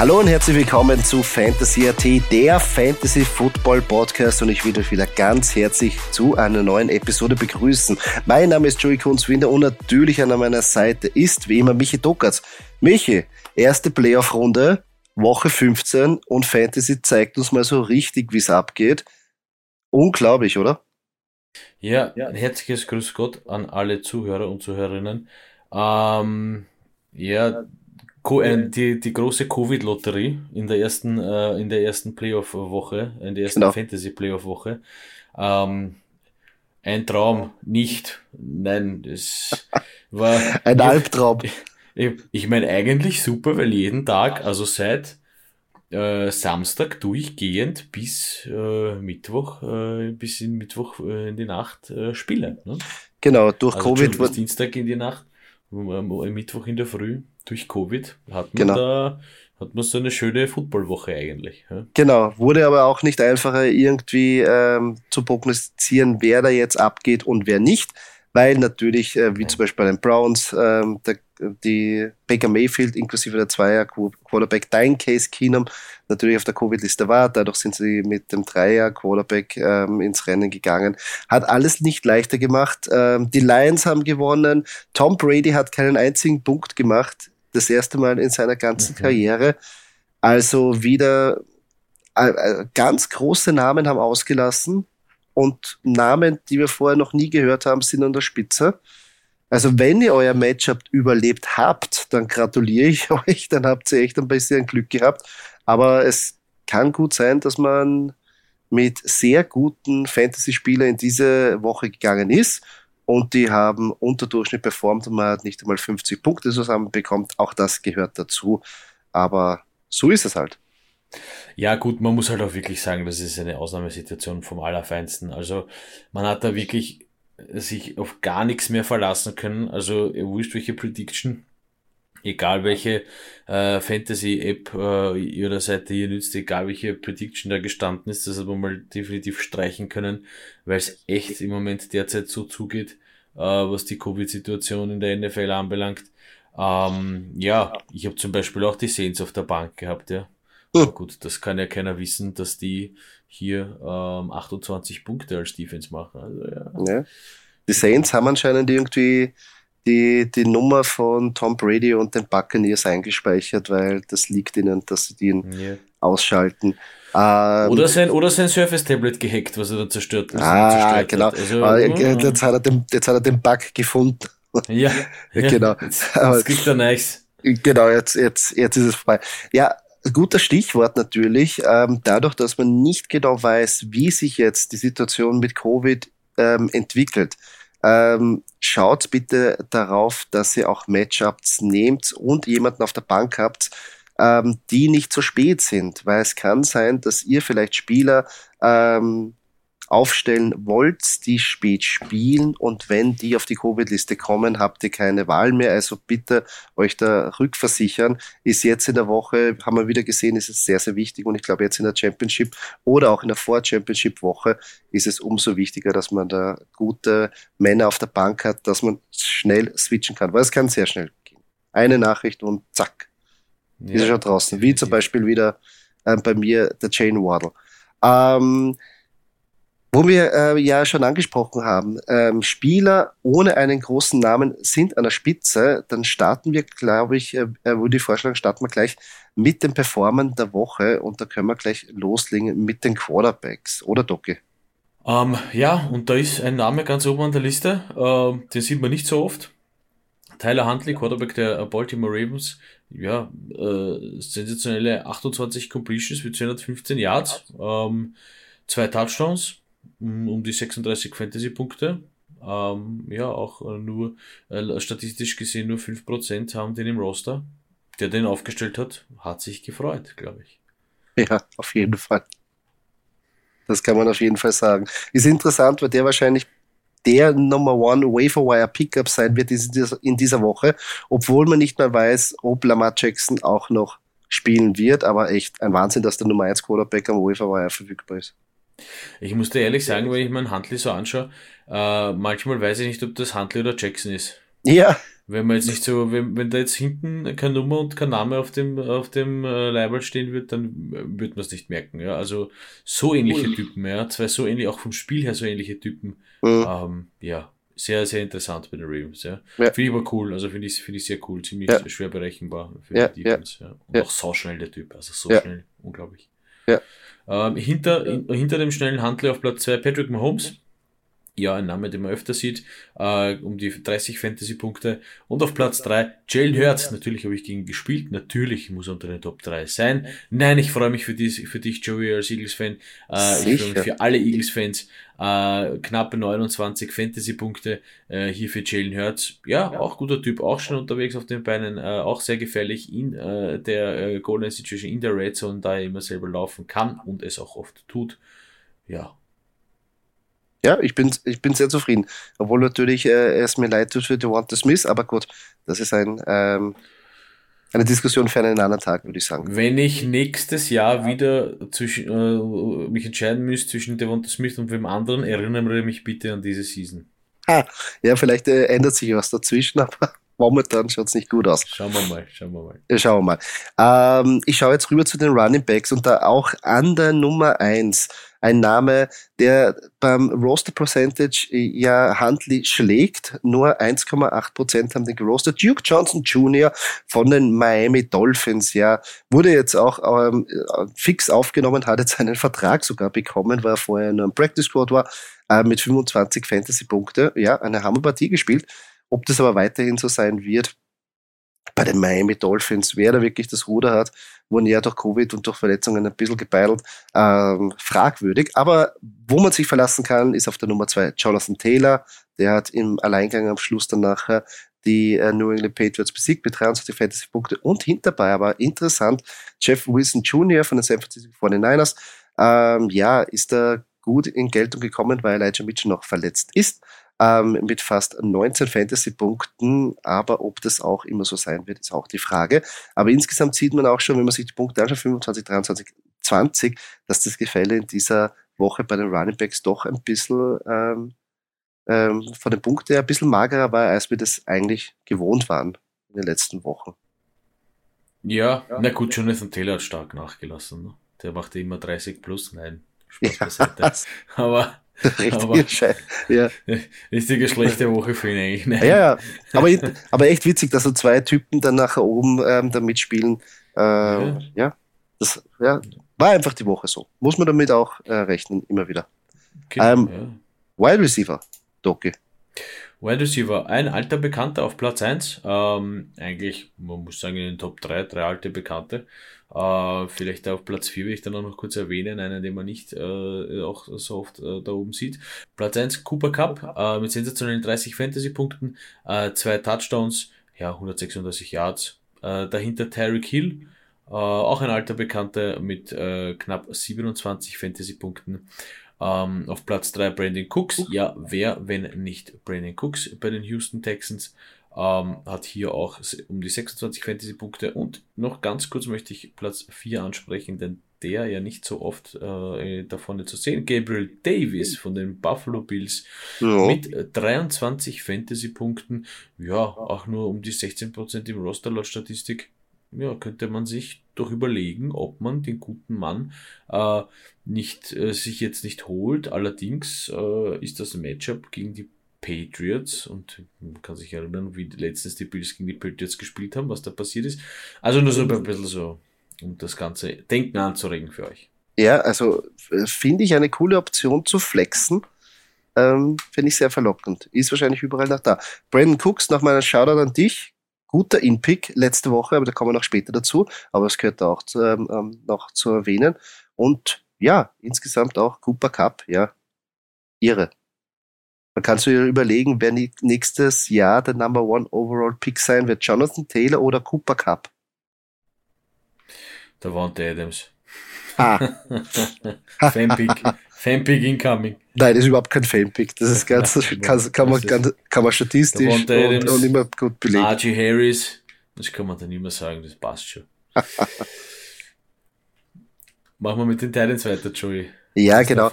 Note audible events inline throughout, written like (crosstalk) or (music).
Hallo und herzlich willkommen zu Fantasy AT, der Fantasy Football Podcast und ich will euch wieder ganz herzlich zu einer neuen Episode begrüßen. Mein Name ist Joey Kunzwinder und natürlich an meiner Seite ist wie immer Michi Dockertz. Michi, erste Playoff-Runde, Woche 15 und Fantasy zeigt uns mal so richtig, wie es abgeht. Unglaublich, oder? Ja, ein herzliches Grüß Gott an alle Zuhörer und Zuhörerinnen. Ähm, ja, die, die große Covid-Lotterie in der ersten, äh, in der ersten Playoff-Woche, in der ersten genau. Fantasy-Playoff-Woche. Ähm, ein Traum, nicht. Nein, das (laughs) war. ein Albtraum. (laughs) Ich, ich meine, eigentlich super, weil jeden Tag, also seit äh, Samstag durchgehend bis äh, Mittwoch, äh, bis in Mittwoch äh, in die Nacht äh, spielen. Ne? Genau, durch also Covid. Bis Dienstag in die Nacht, Mittwoch in der Früh durch Covid hat man genau. da hat man so eine schöne Footballwoche eigentlich. Ja? Genau, wurde aber auch nicht einfacher irgendwie ähm, zu prognostizieren, wer da jetzt abgeht und wer nicht, weil natürlich, äh, wie zum Beispiel bei den Browns, ähm, der die Baker Mayfield inklusive der Zweier Quarterback dein Case Keenum natürlich auf der Covid-Liste war. Dadurch sind sie mit dem Dreier Quarterback ähm, ins Rennen gegangen. Hat alles nicht leichter gemacht. Ähm, die Lions haben gewonnen. Tom Brady hat keinen einzigen Punkt gemacht. Das erste Mal in seiner ganzen mhm. Karriere. Also wieder äh, äh, ganz große Namen haben ausgelassen und Namen, die wir vorher noch nie gehört haben, sind an der Spitze. Also wenn ihr euer Matchup überlebt habt, dann gratuliere ich (laughs) euch, dann habt ihr echt ein bisschen Glück gehabt. Aber es kann gut sein, dass man mit sehr guten Fantasy-Spielern in diese Woche gegangen ist und die haben unter Durchschnitt performt und man hat nicht einmal 50 Punkte zusammenbekommt. Auch das gehört dazu. Aber so ist es halt. Ja, gut, man muss halt auch wirklich sagen, das ist eine Ausnahmesituation vom Allerfeinsten. Also man hat da wirklich sich auf gar nichts mehr verlassen können. Also wurscht welche Prediction, egal welche äh, Fantasy-App äh, ihrer Seite ihr nützt, egal welche Prediction da gestanden ist, das hat man mal definitiv streichen können, weil es echt im Moment derzeit so zugeht, äh, was die Covid-Situation in der NFL anbelangt. Ähm, ja, ich habe zum Beispiel auch die Saints auf der Bank gehabt, ja. Aber gut, das kann ja keiner wissen, dass die hier ähm, 28 Punkte als Defense machen. Also, ja. ja. Die Saints haben anscheinend irgendwie die, die Nummer von Tom Brady und den Buccaneers eingespeichert, weil das liegt ihnen, dass sie den ja. ausschalten. Ähm, oder, sein, oder sein Surface-Tablet gehackt, was er da zerstört, ah, genau. Also, ah, jetzt, hat er den, jetzt hat er den Bug gefunden. Ja, (laughs) genau. Jetzt, jetzt gibt er nichts. Genau, jetzt, jetzt, jetzt ist es vorbei. Ja, guter Stichwort natürlich. Ähm, dadurch, dass man nicht genau weiß, wie sich jetzt die Situation mit Covid ähm, entwickelt, ähm, schaut bitte darauf, dass ihr auch Matchups nehmt und jemanden auf der Bank habt, die nicht so spät sind, weil es kann sein, dass ihr vielleicht Spieler ähm, aufstellen wollt, die spät spielen und wenn die auf die Covid-Liste kommen, habt ihr keine Wahl mehr. Also bitte euch da rückversichern. Ist jetzt in der Woche, haben wir wieder gesehen, ist es sehr, sehr wichtig und ich glaube jetzt in der Championship oder auch in der Vor-Championship-Woche ist es umso wichtiger, dass man da gute Männer auf der Bank hat, dass man schnell switchen kann, weil es kann sehr schnell gehen. Eine Nachricht und zack, ja, ist er schon draußen. Wie zum Beispiel wieder äh, bei mir der Jane Waddle. Ähm, wo wir äh, ja schon angesprochen haben, ähm, Spieler ohne einen großen Namen sind an der Spitze, dann starten wir, glaube ich, äh, äh, würde ich vorschlagen, starten wir gleich mit den Performern der Woche und da können wir gleich loslegen mit den Quarterbacks, oder Doki? Ähm, ja, und da ist ein Name ganz oben an der Liste, äh, den sieht man nicht so oft. Tyler Huntley, Quarterback der Baltimore Ravens, ja, äh, sensationelle 28 Completions für 215 Yards, ähm, zwei Touchdowns, um die 36 Fantasy-Punkte. Ähm, ja, auch äh, nur äh, statistisch gesehen nur 5% haben den im Roster. Der den aufgestellt hat, hat sich gefreut, glaube ich. Ja, auf jeden Fall. Das kann man auf jeden Fall sagen. Ist interessant, weil der wahrscheinlich der Number One Waferwire Pickup sein wird in dieser Woche, obwohl man nicht mehr weiß, ob Lamar Jackson auch noch spielen wird, aber echt ein Wahnsinn, dass der Nummer 1 Quarterback am Waferwire verfügbar ist. Ich muss dir ehrlich sagen, wenn ich meinen Huntley so anschaue, äh, manchmal weiß ich nicht, ob das Huntley oder Jackson ist. Ja. Wenn man jetzt nicht so, wenn, wenn da jetzt hinten keine Nummer und kein Name auf dem, auf dem äh, Label stehen wird, dann wird man es nicht merken. Ja? Also so ähnliche Ui. Typen, ja. Zwei so ähnlich, auch vom Spiel her so ähnliche Typen. Mhm. Ähm, ja, sehr, sehr interessant bei den Ravens. Ja. ja. Finde ich aber cool, also finde ich, finde ich sehr cool, ziemlich ja. schwer berechenbar für ja, die Defense. Ja. Und auch so schnell der Typ, also so schnell, unglaublich. Ja. Ähm, hinter, in, hinter dem schnellen Handler auf Platz 2 Patrick Mahomes ja, ein Name, den man öfter sieht, äh, um die 30 Fantasy-Punkte. Und auf Platz 3 Jalen Hurts. Natürlich habe ich gegen gespielt. Natürlich muss er unter den Top 3 sein. Nein, ich freue mich für, dies, für dich, Joey, als Eagles-Fan. Äh, ich freue mich für alle Eagles-Fans. Äh, knappe 29 Fantasy-Punkte äh, hier für Jalen Hurts. Ja, auch guter Typ, auch schon unterwegs auf den Beinen, äh, auch sehr gefährlich in äh, der äh, Golden Situation, in der Red Zone, da er immer selber laufen kann und es auch oft tut. Ja, ja, ich bin, ich bin sehr zufrieden. Obwohl natürlich äh, es mir leid tut für Devonta Smith, aber gut, das ist ein, ähm, eine Diskussion für einen anderen Tag, würde ich sagen. Wenn ich nächstes Jahr wieder zwischen, äh, mich entscheiden müsste zwischen Devonta Smith und wem anderen, erinnere mich bitte an diese Season. Ha, ja, vielleicht äh, ändert sich was dazwischen, (laughs) aber momentan schaut es nicht gut aus. Schauen wir mal, schauen wir mal. Ja, schauen wir mal. Ähm, ich schaue jetzt rüber zu den Running Backs und da auch an der Nummer eins ein Name, der beim Roster Percentage äh, ja Huntley schlägt. Nur 1,8 Prozent haben den gerostet. Duke Johnson Jr. von den Miami Dolphins, ja, wurde jetzt auch ähm, fix aufgenommen, hat jetzt einen Vertrag sogar bekommen, weil er vorher nur im Practice Squad war, äh, mit 25 Fantasy-Punkte. Ja, eine Hammerpartie gespielt. Ob das aber weiterhin so sein wird, bei den Miami Dolphins, wer da wirklich das Ruder hat, wurden ja durch Covid und durch Verletzungen ein bisschen gebeitelt, ähm, fragwürdig. Aber wo man sich verlassen kann, ist auf der Nummer zwei Jonathan Taylor. Der hat im Alleingang am Schluss dann nachher die äh, New England Patriots besiegt mit 23 Fantasy-Punkte und hinterbei aber interessant, Jeff Wilson Jr. von den San Francisco 49ers, ähm, ja, ist da gut in Geltung gekommen, weil Elijah Mitchell noch verletzt ist ähm, mit fast 19 Fantasy-Punkten. Aber ob das auch immer so sein wird, ist auch die Frage. Aber insgesamt sieht man auch schon, wenn man sich die Punkte anschaut, 25, 23, 20, dass das Gefälle in dieser Woche bei den Running Backs doch ein bisschen ähm, ähm, von den Punkten her ein bisschen magerer war, als wir das eigentlich gewohnt waren in den letzten Wochen. Ja, ja. na gut, Jonathan Taylor hat stark nachgelassen. Ne? Der machte immer 30 plus, nein, Spaß ja. beiseite. (laughs) Aber (laughs) Richtige Ja. (laughs) Richtige schlechte Woche für ihn eigentlich. Nein. Ja, ja. Aber, aber echt witzig, dass so zwei Typen dann nachher oben ähm, da mitspielen. Äh, ja. ja. Das ja, war einfach die Woche so. Muss man damit auch äh, rechnen, immer wieder. Okay, ähm, ja. Wide Receiver, Doki. Wide Receiver, ein alter Bekannter auf Platz 1. Ähm, eigentlich, man muss sagen, in den Top 3, drei alte Bekannte. Äh, vielleicht auf Platz 4 will ich dann auch noch kurz erwähnen, einen, den man nicht äh, auch so oft äh, da oben sieht. Platz 1 Cooper Cup äh, mit sensationellen 30 Fantasy-Punkten, äh, zwei Touchdowns, ja, 136 Yards. Äh, dahinter Tyreek Hill, äh, auch ein alter Bekannter mit äh, knapp 27 Fantasy-Punkten. Ähm, auf Platz 3 Brandon Cooks. Ja, wer, wenn nicht Brandon Cooks bei den Houston Texans? Ähm, hat hier auch um die 26 Fantasy-Punkte. Und noch ganz kurz möchte ich Platz 4 ansprechen, denn der ja nicht so oft äh, davon zu sehen. Gabriel Davis von den Buffalo Bills ja. mit 23 Fantasy-Punkten. Ja, auch nur um die 16% im Roster laut Statistik. Ja, könnte man sich doch überlegen, ob man den guten Mann äh, nicht, äh, sich jetzt nicht holt. Allerdings äh, ist das Matchup gegen die Patriots und man kann sich erinnern, wie letztens die Bills gegen die Patriots gespielt haben, was da passiert ist. Also nur so ein bisschen so, um das ganze Denken anzuregen für euch. Ja, also äh, finde ich eine coole Option zu flexen. Ähm, finde ich sehr verlockend. Ist wahrscheinlich überall noch da. Brandon Cooks, noch mal ein Shoutout an dich. Guter In-Pick letzte Woche, aber da kommen wir noch später dazu. Aber es gehört auch zu, ähm, ähm, noch zu erwähnen. Und ja, insgesamt auch Cooper Cup, ja. Irre. Man kann sich überlegen, wer nächstes Jahr der Number One Overall Pick sein wird. Jonathan Taylor oder Cooper Cup? Der Wante Adams. Ah. (laughs) Fanpick. Fanpick incoming. Nein, das ist überhaupt kein Fanpick. Das ist ganz, (laughs) kann, kann, man, ganz, kann man statistisch und, Adams, und, immer gut belegen. Archie Harris, das kann man dann immer sagen, das passt schon. (laughs) Machen wir mit den Titans weiter, Joey. Ja, genau.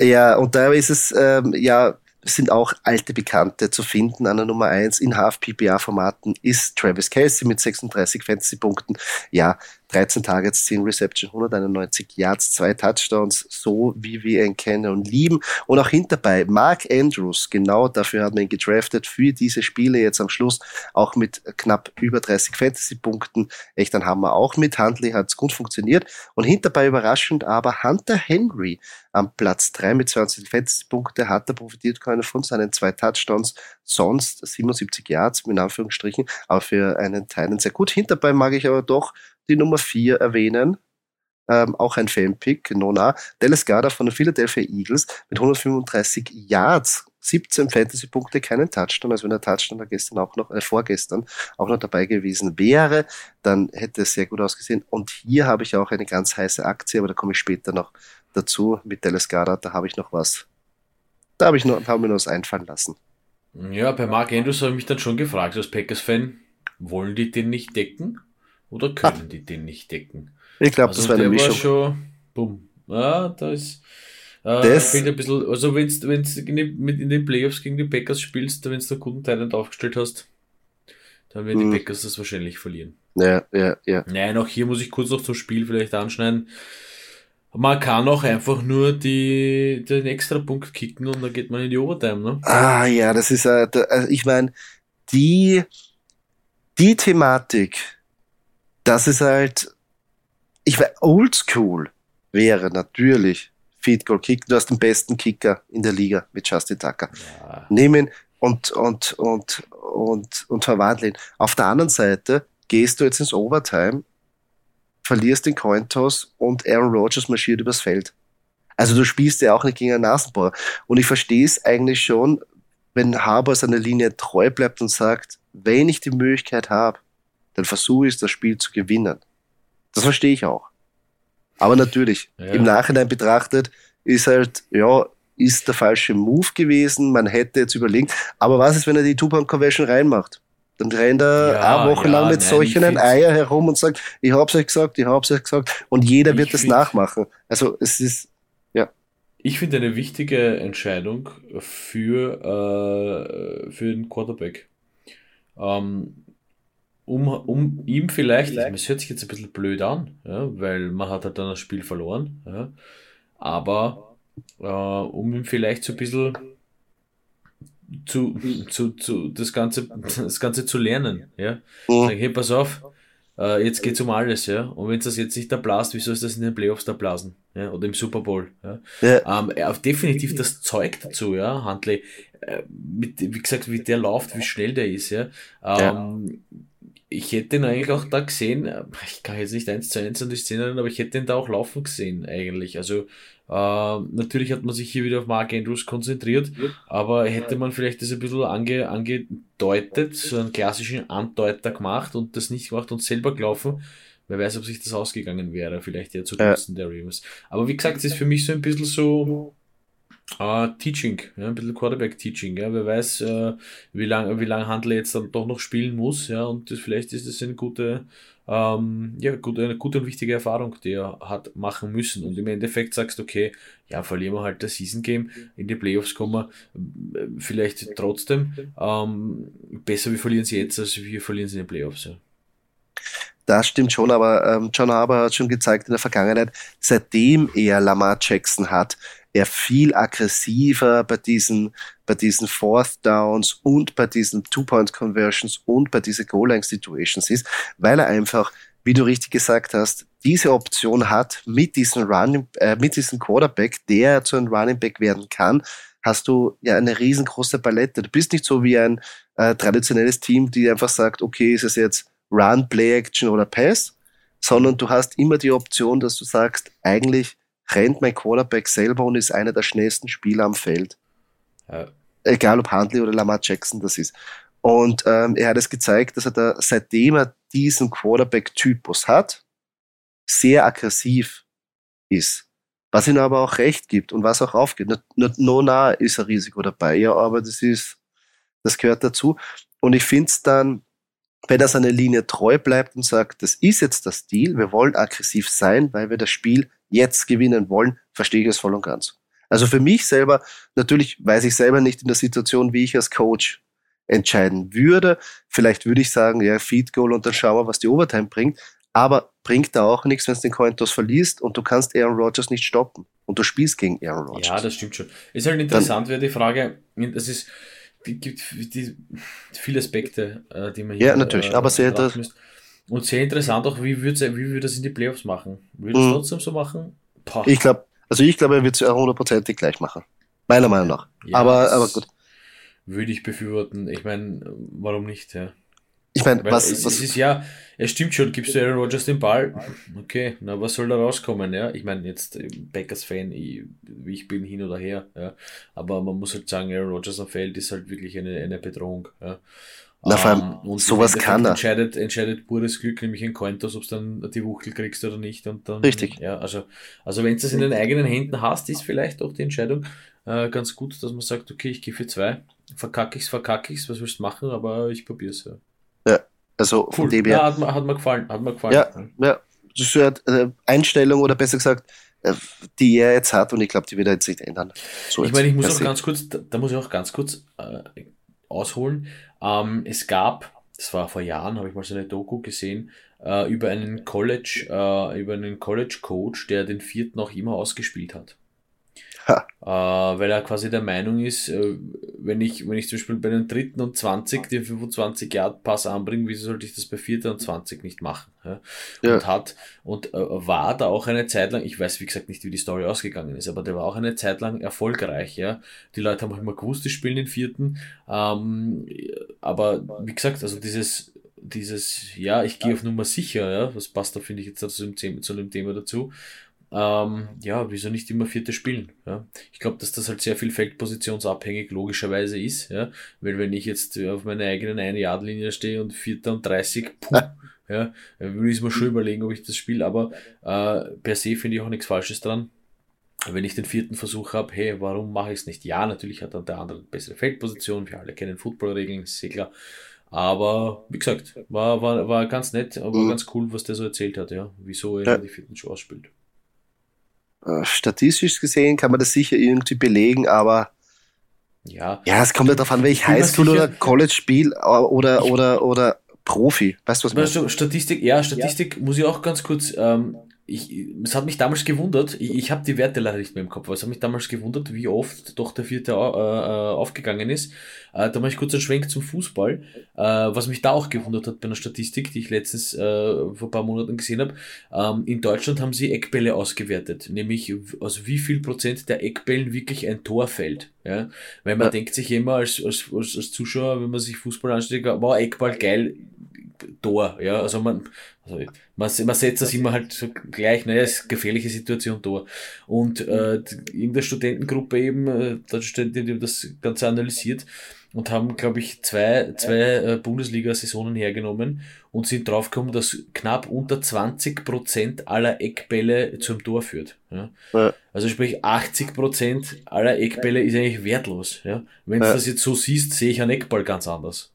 Ja, und da ist es, ähm, ja, sind auch alte Bekannte zu finden. An der Nummer 1 in Half-PPA-Formaten ist Travis Kelsey mit 36 Fantasy-Punkten. Ja, 13 Targets, 10 Reception, 191 Yards, zwei Touchdowns, so wie wir ihn kennen und lieben. Und auch hinterbei Mark Andrews, genau dafür hat man ihn gedraftet, für diese Spiele jetzt am Schluss, auch mit knapp über 30 Fantasy-Punkten. Echt ein Hammer. Auch mit Huntley hat es gut funktioniert. Und hinterbei überraschend aber Hunter Henry am Platz 3 mit 20 Fantasy-Punkte hat er profitiert können von seinen zwei Touchdowns, sonst 77 Yards, in Anführungsstrichen, aber für einen Teilen sehr gut. Hinterbei mag ich aber doch die Nummer 4 erwähnen. Ähm, auch ein Fanpick, Nona. Dallas Garda von den Philadelphia Eagles mit 135 Yards, 17 Fantasy-Punkte, keinen Touchdown. Also wenn der Touchdown da gestern auch noch, äh, vorgestern auch noch dabei gewesen wäre, dann hätte es sehr gut ausgesehen. Und hier habe ich auch eine ganz heiße Aktie, aber da komme ich später noch dazu mit Dallas Garda. Da habe ich noch was. Da habe ich noch, haben wir noch was einfallen lassen. Ja, bei Mark Andrews habe ich mich dann schon gefragt, als Packers-Fan, wollen die den nicht decken? Oder können ah. die den nicht decken? Ich glaube, also das war eine Mischung. War schon, bumm. Ja, da ist. Äh, das fehlt ein bisschen, also wenn du in, in den Playoffs gegen die Packers spielst, wenn du einen guten Talent aufgestellt hast, dann werden hm. die Packers das wahrscheinlich verlieren. Ja, ja, ja. Nein, auch hier muss ich kurz noch zum Spiel vielleicht anschneiden. Man kann auch einfach nur die, den extra Punkt kicken und dann geht man in die Overtime, ne? Ah, ja, das ist, äh, also ich meine, die, die Thematik, das ist halt, ich weiß, oldschool wäre natürlich Feed Goal Kick. Du hast den besten Kicker in der Liga mit Justin Tucker. Ja. Nehmen und, und, und, und, und verwandeln. Auf der anderen Seite gehst du jetzt ins Overtime, verlierst den Cointoss und Aaron Rodgers marschiert übers Feld. Also du spielst ja auch nicht gegen einen Nasenbohrer. Und ich verstehe es eigentlich schon, wenn Harbour seiner Linie treu bleibt und sagt, wenn ich die Möglichkeit habe, dann versuche ich das Spiel zu gewinnen. Das verstehe ich auch. Aber natürlich, ja. im Nachhinein betrachtet, ist halt, ja, ist der falsche Move gewesen. Man hätte jetzt überlegt, aber was ist, wenn er die Two-Point-Conversion reinmacht? Dann rennt er ja, eine Woche ja, lang mit nein, solchen Eier herum und sagt, ich hab's euch gesagt, ich hab's euch gesagt. Und jeder wird das nachmachen. Also es ist, ja. Ich finde eine wichtige Entscheidung für, äh, für den Quarterback. Ähm, um, um ihm vielleicht, vielleicht. das hört sich jetzt ein bisschen blöd an, ja, weil man hat halt dann das Spiel verloren, ja, aber äh, um ihm vielleicht so ein bisschen zu, zu, zu das Ganze, das Ganze zu lernen, ja. Sagen, hey, pass auf, äh, jetzt geht's um alles, ja. Und wenn es das jetzt nicht da blast, wie soll es das in den Playoffs da blasen? Ja? Oder im Super Bowl. Ja? ja. Ähm, er hat definitiv das Zeug dazu, ja, Huntley. Äh, mit, wie gesagt, wie der läuft, wie schnell der ist, ja. Ähm, ja ich hätte ihn eigentlich auch da gesehen, ich kann jetzt nicht eins zu eins an die Szene erinnern, aber ich hätte ihn da auch laufen gesehen eigentlich. Also äh, natürlich hat man sich hier wieder auf Mark Andrews konzentriert, aber hätte man vielleicht das ein bisschen ange, angedeutet, so einen klassischen Andeuter gemacht und das nicht gemacht und selber gelaufen, wer weiß, ob sich das ausgegangen wäre, vielleicht eher zugunsten ja. der Ravens. Aber wie gesagt, es ist für mich so ein bisschen so, Uh, Teaching, ja, ein bisschen Quarterback-Teaching, ja. Wer weiß, uh, wie lange wie lang Handel jetzt dann doch noch spielen muss, ja, und das, vielleicht ist das eine gute, ähm, ja, gute, eine gute und wichtige Erfahrung, die er hat machen müssen. Und im Endeffekt sagst, okay, ja, verlieren wir halt das Season Game, in die Playoffs kommen wir äh, vielleicht trotzdem. Ähm, besser wir verlieren sie jetzt, als wir verlieren sie in den Playoffs, ja. Das stimmt schon, aber ähm, John Harbour hat schon gezeigt in der Vergangenheit, seitdem er Lamar Jackson hat, er viel aggressiver bei diesen, bei diesen Fourth Downs und bei diesen Two-Point-Conversions und bei diesen Goal-Line-Situations ist, weil er einfach, wie du richtig gesagt hast, diese Option hat mit diesem Running, äh, mit diesem Quarterback, der zu einem Running Back werden kann, hast du ja eine riesengroße Palette. Du bist nicht so wie ein äh, traditionelles Team, die einfach sagt, okay, ist es jetzt Run, Play Action oder Pass, sondern du hast immer die Option, dass du sagst, eigentlich rennt mein Quarterback selber und ist einer der schnellsten Spieler am Feld. Ja. Egal ob Handley oder Lamar Jackson das ist. Und ähm, er hat es gezeigt, dass er da, seitdem er diesen Quarterback-Typus hat, sehr aggressiv ist. Was ihm aber auch recht gibt und was auch aufgeht. Nicht no nah ist ein Risiko dabei, ja, aber das ist, das gehört dazu. Und ich finde es dann, wenn er seiner Linie treu bleibt und sagt, das ist jetzt das Deal, wir wollen aggressiv sein, weil wir das Spiel jetzt gewinnen wollen, verstehe ich es voll und ganz. Also für mich selber, natürlich weiß ich selber nicht in der Situation, wie ich als Coach entscheiden würde. Vielleicht würde ich sagen, ja, Feed Goal und dann schauen wir, was die Overtime bringt. Aber bringt da auch nichts, wenn du den Cointos verliest und du kannst Aaron Rodgers nicht stoppen. Und du spielst gegen Aaron Rodgers. Ja, das stimmt schon. Ist halt interessant, wäre die Frage, es ist, die gibt die, viele Aspekte, äh, die man hier Ja, natürlich, äh, aber sehr interessant. Und sehr interessant auch, wie würde wie würd das in die Playoffs machen? Würde es mhm. trotzdem so machen? Poh. Ich glaube, also ich glaube, er wird es hundertprozentig gleich machen. Meiner Meinung nach. Ja, aber, aber gut. Würde ich befürworten. Ich meine, warum nicht, ja. Ich meine, was, es, was es ist ja, es stimmt schon, gibst du Aaron Rodgers den Ball, okay, na was soll da rauskommen, ja? Ich meine, jetzt äh, Packers-Fan, wie ich bin, hin oder her, ja. Aber man muss halt sagen, Aaron Rodgers am Feld ist halt wirklich eine, eine Bedrohung, ja. Na, vor allem, um, und sowas kann er. Entscheidet, entscheidet pures Glück, nämlich ein Cointos, ob du dann die Wuchtel kriegst oder nicht. Und dann, Richtig. Ja, also, also wenn du es in den eigenen Händen hast, ist vielleicht auch die Entscheidung äh, ganz gut, dass man sagt, okay, ich gehe für zwei, verkacke ich's, verkacke ich's, was willst du machen, aber ich probier's ja. Ja, also von dem her. Ja, hat mir, hat mir gefallen, hat mir gefallen. Ja, ja. Das ist eine äh, Einstellung oder besser gesagt, äh, die er jetzt hat und ich glaube, die wird er jetzt nicht ändern. So ich meine, ich muss auch ganz kurz, da, da, muss ich auch ganz kurz äh, ausholen. Ähm, es gab, das war vor Jahren, habe ich mal so eine Doku gesehen, äh, über einen College, äh, über einen College Coach, der den vierten auch immer ausgespielt hat. Äh, weil er quasi der Meinung ist, äh, wenn ich, wenn ich zum Beispiel bei den dritten und 20 den 25 Yard Pass anbringe, wieso sollte ich das bei vierter und 20 nicht machen? Ja? ja. Und hat, und äh, war da auch eine Zeit lang, ich weiß wie gesagt nicht, wie die Story ausgegangen ist, aber der war auch eine Zeit lang erfolgreich, ja. Die Leute haben auch immer gewusst, die spielen den vierten, ähm, aber wie gesagt, also dieses, dieses, ja, ich gehe auf Nummer sicher, ja, was passt da, finde ich, jetzt zu dem Thema dazu ähm, ja, wieso nicht immer vierte spielen? Ja? Ich glaube, dass das halt sehr viel feldpositionsabhängig logischerweise ist, ja, weil wenn ich jetzt auf meiner eigenen eine Yard Linie stehe und vierter und 30, puh, (laughs) ja, würde ich mir schon überlegen, ob ich das spiele, aber äh, per se finde ich auch nichts Falsches dran. Wenn ich den vierten Versuch habe, hey, warum mache ich es nicht? Ja, natürlich hat dann der andere bessere Feldposition, wir alle kennen Footballregeln, ist sehr klar. Aber wie gesagt, war, war, war ganz nett, aber mhm. ganz cool, was der so erzählt hat, ja, wieso er ja. die vierten Show ausspielt. Äh, statistisch gesehen kann man das sicher irgendwie belegen, aber ja, ja es kommt ja darauf an, welch Highschool oder College spiel äh, oder, oder, oder Profi. Weißt du, was weißt du, Statistik, ja, Statistik ja. muss ich auch ganz kurz ähm, ich, es hat mich damals gewundert, ich, ich habe die Werte leider nicht mehr im Kopf, aber es hat mich damals gewundert, wie oft doch der vierte äh, äh, aufgegangen ist. Äh, da mache ich kurz einen Schwenk zum Fußball, äh, was mich da auch gewundert hat bei einer Statistik, die ich letztens äh, vor ein paar Monaten gesehen habe. Ähm, in Deutschland haben sie Eckbälle ausgewertet, nämlich aus wie viel Prozent der Eckbällen wirklich ein Tor fällt. Ja? Weil man ja. denkt sich immer als, als, als, Zuschauer, wenn man sich Fußball anschaut, wow, Eckball geil, Tor, ja, also man, also man, man setzt das immer halt so gleich, naja, ist gefährliche Situation Tor. Und äh, irgendeine Studentengruppe eben, äh, da die das Ganze analysiert und haben, glaube ich, zwei, zwei äh, Bundesliga-Saisonen hergenommen und sind draufgekommen, dass knapp unter 20 Prozent aller Eckbälle zum Tor führt. Ja? ja. Also sprich 80 Prozent aller Eckbälle ist eigentlich wertlos. Ja? Wenn du das jetzt so siehst, sehe ich einen Eckball ganz anders.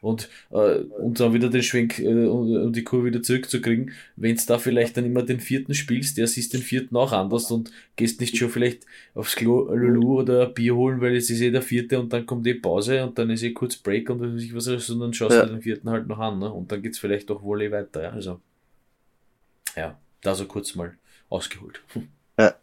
Und, äh, und dann wieder den Schwenk, äh, um, die Kurve wieder zurückzukriegen, wenn du da vielleicht dann immer den vierten spielst, der siehst den vierten auch anders und gehst nicht schon vielleicht aufs Klo Lulu oder Bier holen, weil es ist eh der vierte und dann kommt eh Pause und dann ist eh kurz Break und weiß ich was, sondern schaust ja. du den vierten halt noch an. Ne? Und dann geht's vielleicht doch wohl eh weiter. Ja? Also, ja, da so kurz mal ausgeholt. (laughs) Ja.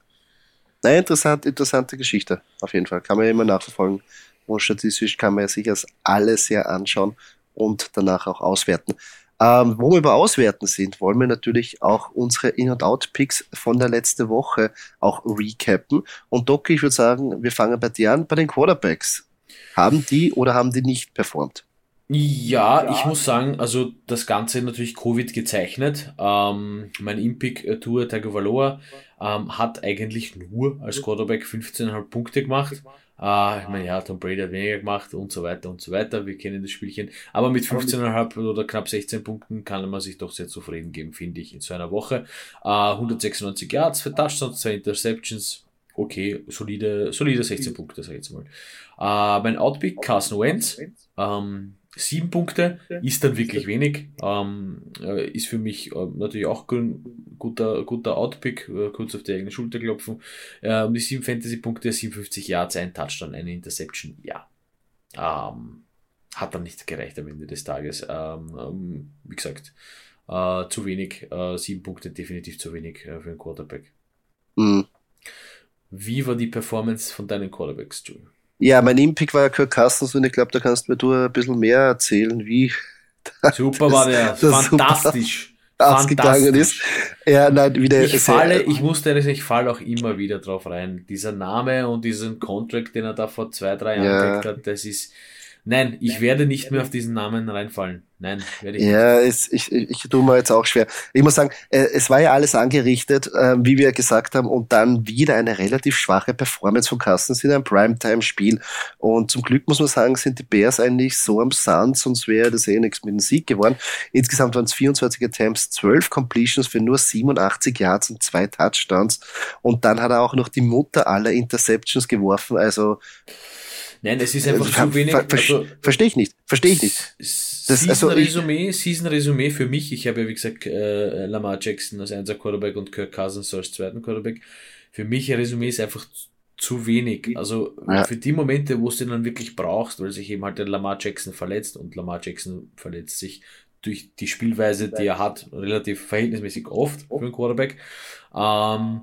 Naja, interessant, interessante Geschichte, auf jeden Fall. Kann man ja immer nachverfolgen. Und statistisch kann man sich das alles ja anschauen und danach auch auswerten. Ähm, wo wir über Auswerten sind, wollen wir natürlich auch unsere In- und Out-Picks von der letzten Woche auch recappen. Und Doc, ich würde sagen, wir fangen bei dir an, bei den Quarterbacks. Haben die oder haben die nicht performt? Ja, ich muss sagen, also das Ganze natürlich Covid gezeichnet. Ähm, mein Impic äh, Tour Tagovailoa ähm, hat eigentlich nur als Quarterback 15,5 Punkte gemacht. Äh, ich meine, ja, Tom Brady hat weniger gemacht und so weiter und so weiter. Wir kennen das Spielchen. Aber mit 15,5 oder knapp 16 Punkten kann man sich doch sehr zufrieden geben, finde ich, in so einer Woche. Äh, 196 Yards für Touchdowns, zwei Interceptions. Okay, solide, solide 16 Punkte, sag ich jetzt mal. Äh, mein Outpick, Carson Wentz. Ähm, Sieben Punkte ist dann wirklich wenig. Ähm, äh, ist für mich äh, natürlich auch ein guter, guter Outpick, äh, kurz auf die eigene Schulter klopfen. Äh, die sieben Fantasy-Punkte, 57 Yards, ein Touchdown, eine Interception, ja. Ähm, hat dann nicht gereicht am Ende des Tages. Ähm, ähm wie gesagt, zu wenig. Sieben Punkte definitiv zu wenig für einen Quarterback. Mhm. Wie war die Performance von deinen Quarterbacks, Julian? Ja, mein Impick war ja Kirk Cousins und ich glaube, da kannst mir du ein bisschen mehr erzählen, wie. (laughs) Super war der, (laughs) fantastisch. Ausgegangen ist. Ja, nein, wieder ich falle, ich musste ehrlich ich falle auch immer wieder drauf rein. Dieser Name und diesen Contract, den er da vor zwei, drei Jahren ja. hat, das ist, nein, ich werde nicht mehr auf diesen Namen reinfallen. Nein, werde ich ja, es, ich, ich, ich tue mir jetzt auch schwer. Ich muss sagen, äh, es war ja alles angerichtet, äh, wie wir gesagt haben, und dann wieder eine relativ schwache Performance von Cousins in einem Primetime-Spiel. Und zum Glück muss man sagen, sind die Bears eigentlich so am Sand, sonst wäre das eh nichts mit dem Sieg geworden. Insgesamt waren es 24 Attempts, 12 Completions für nur 87 Yards und zwei Touchdowns. Und dann hat er auch noch die Mutter aller Interceptions geworfen. Also Nein, es ist einfach äh, zu wenig. Ver, ver, also, Verstehe ich nicht. Verstehe ich nicht. Das, also Season-Resümee, Season-Resümee für mich. Ich habe ja, wie gesagt, äh, Lamar Jackson als einser Quarterback und Kirk Cousins als zweiten Quarterback. Für mich ein Resümee ist einfach zu wenig. Also ja. für die Momente, wo du ihn dann wirklich brauchst, weil sich eben halt der Lamar Jackson verletzt und Lamar Jackson verletzt sich durch die Spielweise, die er hat, relativ verhältnismäßig oft für einen Quarterback. Ähm,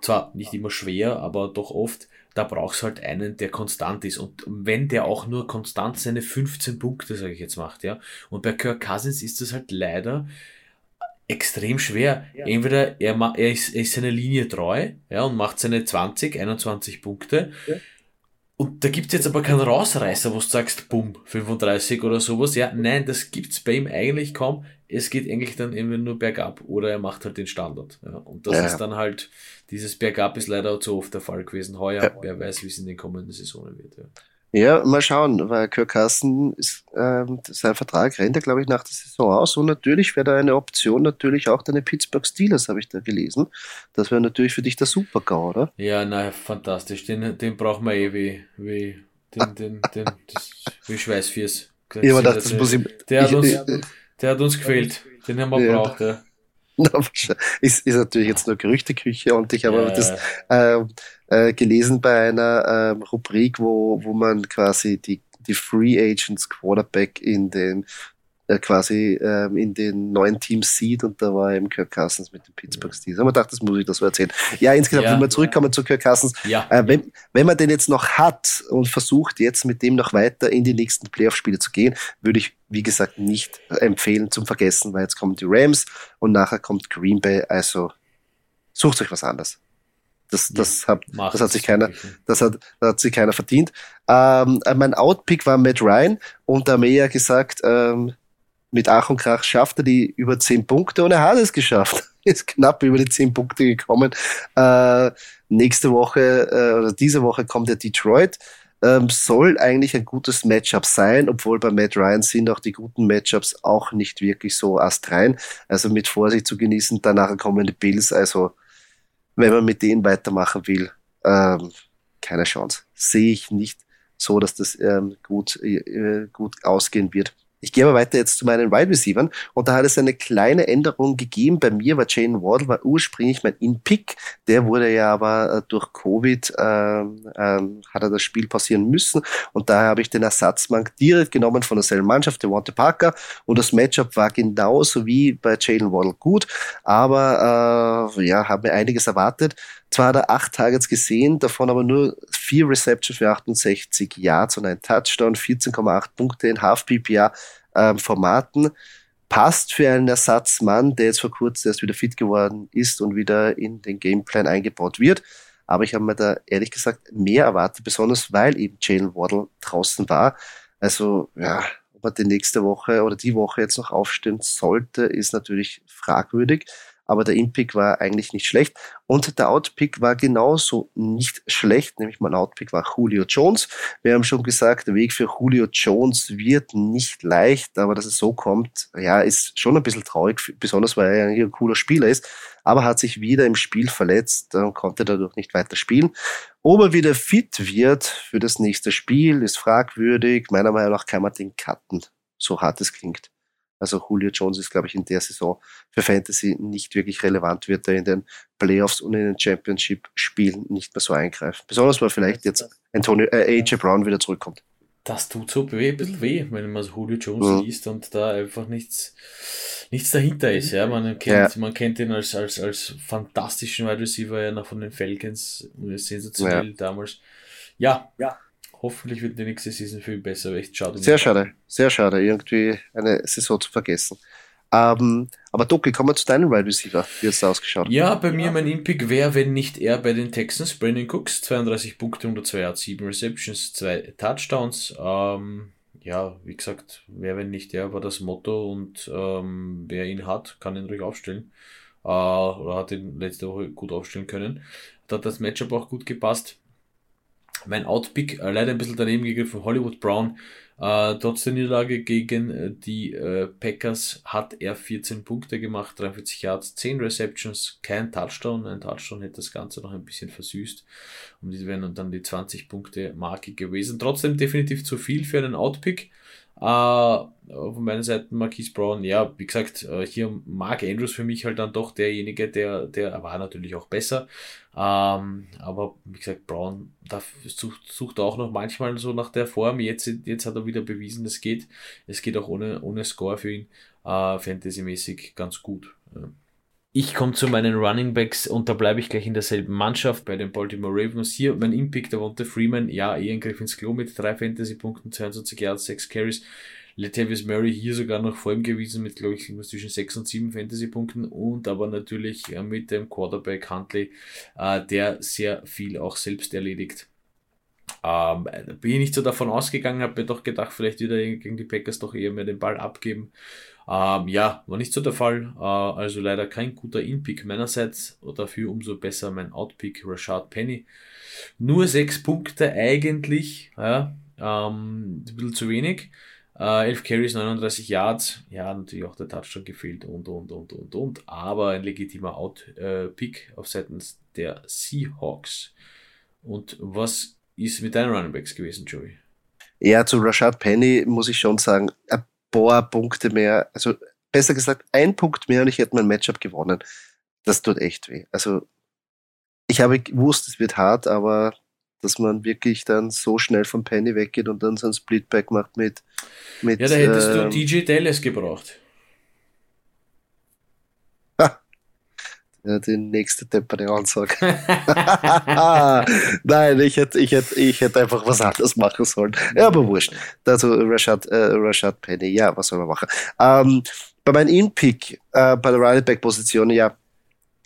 zwar nicht immer schwer, aber doch oft da brauchst du halt einen, der konstant ist. Und wenn der auch nur konstant seine 15 Punkte, sage ich jetzt, macht, ja. Und bei Kirk Cousins ist das halt leider extrem schwer. Ja. Entweder er, er, ist, er ist seiner Linie treu, ja, und macht seine 20, 21 Punkte. Ja. Und da gibt's jetzt aber keinen Rausreißer, wo du sagst, bumm, 35 oder sowas. Ja, nein, das gibt's bei ihm eigentlich kaum. Es geht eigentlich dann immer nur bergab oder er macht halt den Standard. Ja. Und das ja. ist dann halt, dieses Bergab ist leider auch zu oft der Fall gewesen. Heuer, ja. wer weiß, wie es in den kommenden Saisonen wird. Ja. Ja, mal schauen, weil Kirk Carsten ist, ähm, sein Vertrag rennt ja, glaube ich, nach der Saison aus. Und natürlich wäre da eine Option, natürlich auch deine Pittsburgh Steelers, habe ich da gelesen. Das wäre natürlich für dich der Super-GAU, oder? Ja, na, fantastisch. Den, den brauchen wir eh wie, wie, den, ah. den, den, das, wie Schweißfiers. Ja, das, das muss ich, der, hat uns, der hat uns gefehlt. Den haben wir ja. braucht, ja. (laughs) ist, ist natürlich jetzt nur Gerüchteküche und ich habe ja. das äh, äh, gelesen bei einer äh, Rubrik, wo, wo man quasi die, die Free Agents Quarterback in den äh, quasi ähm, in den neuen Teams sieht und da war eben Kirk Cousins mit den Pittsburgh Steelers. Aber ich dachte, das muss ich das so erzählen. Ja, insgesamt, ja. wenn wir zurückkommen zu Kirk Cousins, ja. äh, wenn, wenn man den jetzt noch hat und versucht jetzt mit dem noch weiter in die nächsten Playoff-Spiele zu gehen, würde ich, wie gesagt, nicht empfehlen zum Vergessen, weil jetzt kommen die Rams und nachher kommt Green Bay, also sucht euch was anderes. Das, das, ja, hat, das hat sich keiner, das hat, das hat sich keiner verdient. Ähm, äh, mein Outpick war Matt Ryan und da haben wir ja gesagt, ähm, mit Ach und Krach schafft er die über zehn Punkte und er hat es geschafft. (laughs) Ist knapp über die zehn Punkte gekommen. Äh, nächste Woche äh, oder diese Woche kommt der Detroit. Ähm, soll eigentlich ein gutes Matchup sein, obwohl bei Matt Ryan sind auch die guten Matchups auch nicht wirklich so astrein. Also mit Vorsicht zu genießen. Danach kommen die Bills. Also wenn man mit denen weitermachen will, ähm, keine Chance. Sehe ich nicht so, dass das ähm, gut, äh, gut ausgehen wird. Ich gehe aber weiter jetzt zu meinen Wide Receivers und da hat es eine kleine Änderung gegeben. Bei mir war Jane Waddle war ursprünglich mein In-Pick, der wurde ja aber äh, durch Covid äh, äh, hat er das Spiel passieren müssen. Und daher habe ich den Ersatzmann direkt genommen von derselben Mannschaft, Devonta Parker. Und das Matchup war genauso wie bei Jalen Waddle gut, aber äh, ja, habe mir einiges erwartet. Zwar hat er acht Targets gesehen, davon aber nur vier Receptions für 68 Yards und ein Touchdown, 14,8 Punkte in Half-PPA ähm, passt für einen Ersatzmann, der jetzt vor kurzem erst wieder fit geworden ist und wieder in den Gameplan eingebaut wird. Aber ich habe mir da ehrlich gesagt mehr erwartet, besonders weil eben Jalen Waddle draußen war. Also, ja, ob er die nächste Woche oder die Woche jetzt noch aufstehen sollte, ist natürlich fragwürdig aber der In-Pick war eigentlich nicht schlecht. Und der Out-Pick war genauso nicht schlecht, nämlich mein Out-Pick war Julio Jones. Wir haben schon gesagt, der Weg für Julio Jones wird nicht leicht, aber dass es so kommt, ja, ist schon ein bisschen traurig, besonders weil er ein cooler Spieler ist, aber hat sich wieder im Spiel verletzt und konnte dadurch nicht weiter spielen. Ob er wieder fit wird für das nächste Spiel, ist fragwürdig. Meiner Meinung nach kann man den cutten, so hart es klingt. Also Julio Jones ist, glaube ich, in der Saison für Fantasy nicht wirklich relevant, wird er in den Playoffs und in den Championship-Spielen nicht mehr so eingreifen. Besonders weil vielleicht jetzt Antonio, äh, AJ Brown wieder zurückkommt. Das tut so weh, ein bisschen weh, wenn man so Julio Jones mhm. liest und da einfach nichts, nichts dahinter ist. Ja, man kennt, ja. man kennt ihn als, als, als fantastischen Wide Receiver ja noch von den Falcons, sensationell ja. damals. Ja, ja hoffentlich wird die nächste Season viel besser. Echt schade. Sehr schade, sehr schade, irgendwie eine Saison zu vergessen. Ähm, aber Doki, kommen wir zu deinem Wide Receiver. Wie hat es ausgeschaut? Ja, bei mir mein Impick wäre, wenn nicht er bei den Texans, Brandon Cooks, 32 Punkte, 102 Yards, 7 Receptions, 2 Touchdowns. Ähm, ja, wie gesagt, wer, wenn nicht er, war das Motto und ähm, wer ihn hat, kann ihn ruhig aufstellen. Äh, oder hat ihn letzte Woche gut aufstellen können. Da hat das Matchup auch gut gepasst mein Outpick äh, leider ein bisschen daneben gegriffen. Hollywood Brown, äh, trotz der Niederlage gegen äh, die äh, Packers hat er 14 Punkte gemacht, 43 Yards, 10 Receptions, kein Touchdown. Ein Touchdown hätte das Ganze noch ein bisschen versüßt. Und die wären dann die 20 Punkte Marke gewesen. Trotzdem definitiv zu viel für einen Outpick. Uh, von meiner Seite Marquise Brown, ja, wie gesagt, uh, hier Mark Andrews für mich halt dann doch derjenige, der, der war natürlich auch besser. Um, aber wie gesagt, Brown da sucht, sucht auch noch manchmal so nach der Form. Jetzt, jetzt hat er wieder bewiesen, es geht. Es geht auch ohne, ohne Score für ihn. Uh, Fantasy-mäßig ganz gut. Ich komme zu meinen Running Backs und da bleibe ich gleich in derselben Mannschaft bei den Baltimore Ravens. Hier mein Impick, der Wonte Freeman, ja, eher ein Griff ins Klo mit drei Fantasy-Punkten, 22 Yards, 6 Carries. Latavius Murray hier sogar noch vor ihm gewesen mit, glaube ich, zwischen 6 und 7 Fantasy-Punkten und aber natürlich mit dem Quarterback Huntley, äh, der sehr viel auch selbst erledigt. Ähm, bin ich nicht so davon ausgegangen, habe mir doch gedacht, vielleicht wieder gegen die Packers doch eher mehr den Ball abgeben. Ähm, ja, war nicht so der Fall. Äh, also leider kein guter In-Pick meinerseits. Dafür umso besser mein Out-Pick Rashad Penny. Nur sechs Punkte eigentlich. Ja, ähm, ein bisschen zu wenig. Äh, 11 Carries, 39 Yards. Ja, natürlich auch der Touchdown gefehlt und, und, und, und, und. Aber ein legitimer Out-Pick auf seitens der Seahawks. Und was ist mit deinen Running Backs gewesen, Joey? Ja, zu Rashad Penny muss ich schon sagen, ein paar Punkte mehr, also besser gesagt, ein Punkt mehr und ich hätte mein Matchup gewonnen. Das tut echt weh. Also ich habe gewusst, es wird hart, aber dass man wirklich dann so schnell vom Penny weggeht und dann so ein Splitback macht mit. mit ja, da hättest äh, du ähm, DJ Dallas gebraucht. Ja, die nächste deppere Ansage. (laughs) (laughs) Nein, ich hätte, ich, hätte, ich hätte einfach was anderes machen sollen. Ja, aber wurscht. Also Rashad, äh, Rashad Penny, ja, was soll man machen? Ähm, bei meinem In-Pick, äh, bei der Running Back-Position, ja,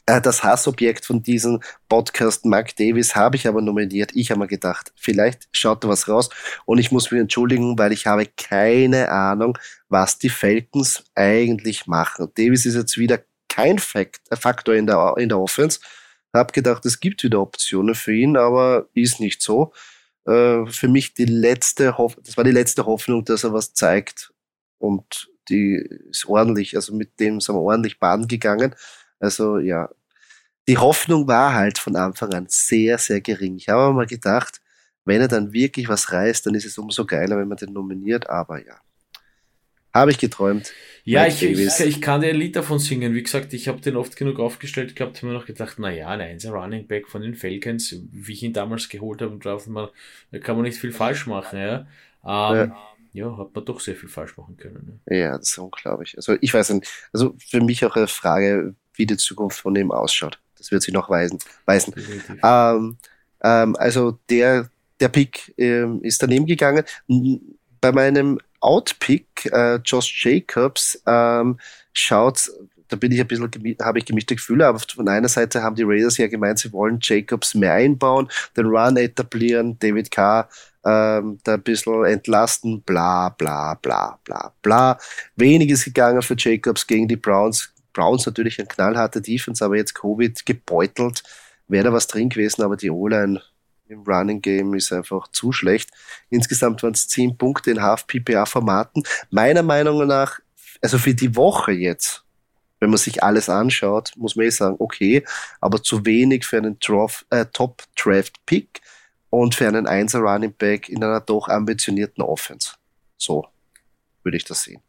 äh, das Hassobjekt von diesem Podcast, Mark Davis, habe ich aber nominiert. Ich habe mir gedacht, vielleicht schaut da was raus. Und ich muss mich entschuldigen, weil ich habe keine Ahnung, was die Falcons eigentlich machen. Davis ist jetzt wieder kein äh, Faktor in der, in der Offense. Hab gedacht, es gibt wieder Optionen für ihn, aber ist nicht so. Äh, für mich die letzte Hoff das war die letzte Hoffnung, dass er was zeigt und die ist ordentlich, also mit dem sind wir ordentlich baden gegangen. Also ja, die Hoffnung war halt von Anfang an sehr, sehr gering. Ich habe mal gedacht, wenn er dann wirklich was reißt, dann ist es umso geiler, wenn man den nominiert, aber ja. Habe ich geträumt. Ja, ich, ich, ich, kann dir ein Lied davon singen. Wie gesagt, ich habe den oft genug aufgestellt gehabt, habe mir noch gedacht, naja, ein Einser Running Back von den Falcons, wie ich ihn damals geholt habe, da kann man nicht viel falsch machen, ja. Ähm, ja. ja. hat man doch sehr viel falsch machen können. Ne? Ja, das ist unglaublich. Also ich weiß nicht, also für mich auch eine Frage, wie die Zukunft von ihm ausschaut. Das wird sich noch weisen. weisen. Ähm, ähm, also der, der Pick ähm, ist daneben gegangen. Bei meinem Outpick, äh, Josh Jacobs, ähm, schaut, da bin ich ein bisschen, habe ich gemischte Gefühle, aber von einer Seite haben die Raiders ja gemeint, sie wollen Jacobs mehr einbauen, den Run etablieren, David Carr ähm, da ein bisschen entlasten, bla bla bla bla bla. Wenig ist gegangen für Jacobs gegen die Browns. Browns natürlich ein knallharter Defense, aber jetzt Covid gebeutelt. Wäre da was drin gewesen, aber die O-Line im Running Game ist einfach zu schlecht. Insgesamt waren es 10 Punkte in Half-PPA-Formaten. Meiner Meinung nach, also für die Woche jetzt, wenn man sich alles anschaut, muss man eh sagen, okay, aber zu wenig für einen äh, Top-Draft-Pick und für einen Einser Running Back in einer doch ambitionierten Offense. So würde ich das sehen.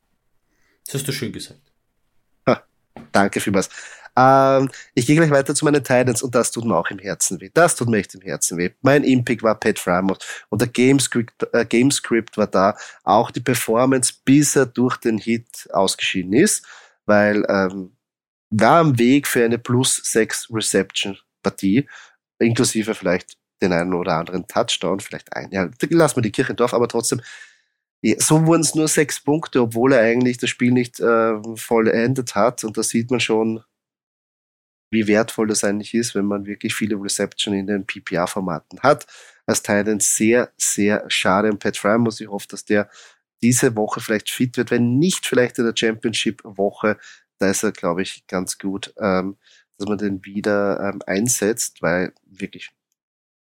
Das hast du schön gesagt. Ha, danke vielmals. Ähm, ich gehe gleich weiter zu meinen Titans und das tut mir auch im Herzen weh. Das tut mir echt im Herzen weh. Mein Impick war Pat Frymouth und der Gamescript, äh, Gamescript war da. Auch die Performance, bis er durch den Hit ausgeschieden ist, weil ähm, war am Weg für eine plus 6 Reception Partie, inklusive vielleicht den einen oder anderen Touchdown, vielleicht ein. Ja, lassen wir die Kirche im Dorf, aber trotzdem, so wurden es nur sechs Punkte, obwohl er eigentlich das Spiel nicht äh, vollendet hat. Und da sieht man schon, wie wertvoll das eigentlich ist, wenn man wirklich viele Reception in den PPA-Formaten hat. Als Titan sehr, sehr schade. Und Pat muss ich hoffe, dass der diese Woche vielleicht fit wird, wenn nicht vielleicht in der Championship-Woche. Da ist er, glaube ich, ganz gut, ähm, dass man den wieder ähm, einsetzt, weil wirklich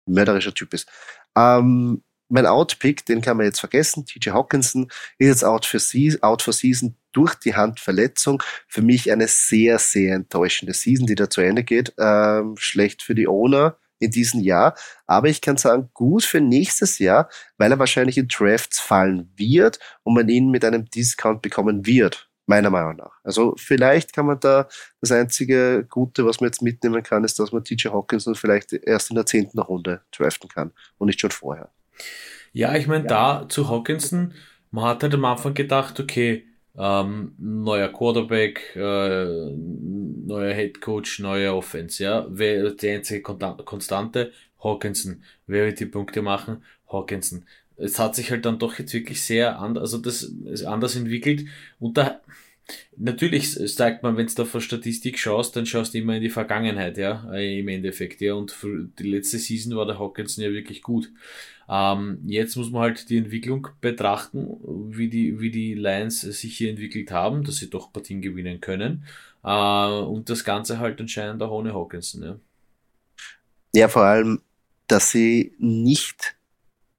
mörderischer Typ ist. Ähm, mein Outpick, den kann man jetzt vergessen. TJ Hawkinson ist jetzt out season, out for season durch die Handverletzung. Für mich eine sehr, sehr enttäuschende Season, die da zu Ende geht. Ähm, schlecht für die Owner in diesem Jahr. Aber ich kann sagen, gut für nächstes Jahr, weil er wahrscheinlich in Drafts fallen wird und man ihn mit einem Discount bekommen wird meiner Meinung nach. Also vielleicht kann man da das einzige Gute, was man jetzt mitnehmen kann, ist, dass man TJ Hawkinson vielleicht erst in der zehnten Runde draften kann und nicht schon vorher. Ja, ich meine, ja. da zu Hawkinson, man hat halt am Anfang gedacht, okay, ähm, neuer Quarterback, äh, neuer Head Coach, neuer Offense, ja. Wer die einzige Konstante? Hawkinson. Wer wird die Punkte machen? Hawkinson es hat sich halt dann doch jetzt wirklich sehr anders, also das ist anders entwickelt und da Natürlich sagt man, wenn du auf eine Statistik schaust, dann schaust du immer in die Vergangenheit, ja, äh, im Endeffekt, ja. Und für die letzte Season war der Hawkinson ja wirklich gut. Ähm, jetzt muss man halt die Entwicklung betrachten, wie die, wie die Lions sich hier entwickelt haben, dass sie doch Partien gewinnen können. Äh, und das Ganze halt anscheinend auch ohne Hawkinson, ja. Ja, vor allem, dass sie nicht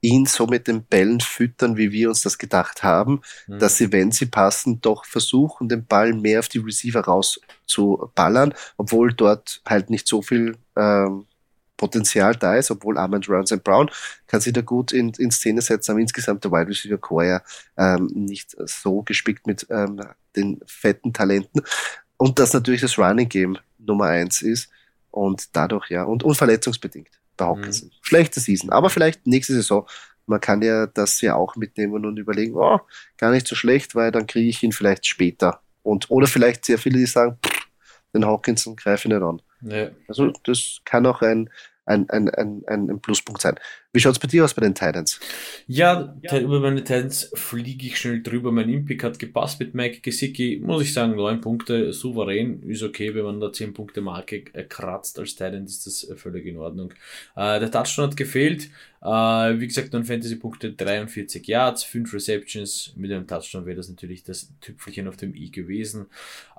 ihn so mit den Bällen füttern, wie wir uns das gedacht haben, mhm. dass sie, wenn sie passen, doch versuchen, den Ball mehr auf die Receiver rauszuballern, obwohl dort halt nicht so viel ähm, Potenzial da ist, obwohl Armand Runs Brown kann sich da gut in, in Szene setzen, aber insgesamt der Wide Receiver Core ja ähm, nicht so gespickt mit ähm, den fetten Talenten. Und das natürlich das Running Game Nummer eins ist und dadurch ja und unverletzungsbedingt Hawkinson. Mhm. Schlechte Season, aber vielleicht nächste Saison. Man kann ja das ja auch mitnehmen und überlegen, oh, gar nicht so schlecht, weil dann kriege ich ihn vielleicht später. Und, oder vielleicht sehr viele, die sagen, pff, den Hawkinson greife ich nicht an. Ja. Also das kann auch ein, ein, ein, ein, ein Pluspunkt sein. Wie schaut es bei dir aus bei den Titans? Ja, ja. über meine Titans fliege ich schnell drüber. Mein Impick hat gepasst mit Mike Gesicki. Muss ich sagen, neun Punkte, souverän. Ist okay, wenn man da zehn Punkte Marke kratzt als Titan, ist das völlig in Ordnung. Äh, der Touchdown hat gefehlt. Äh, wie gesagt, dann Fantasy-Punkte 43 Yards, 5 Receptions. Mit einem Touchdown wäre das natürlich das Tüpfelchen auf dem i gewesen.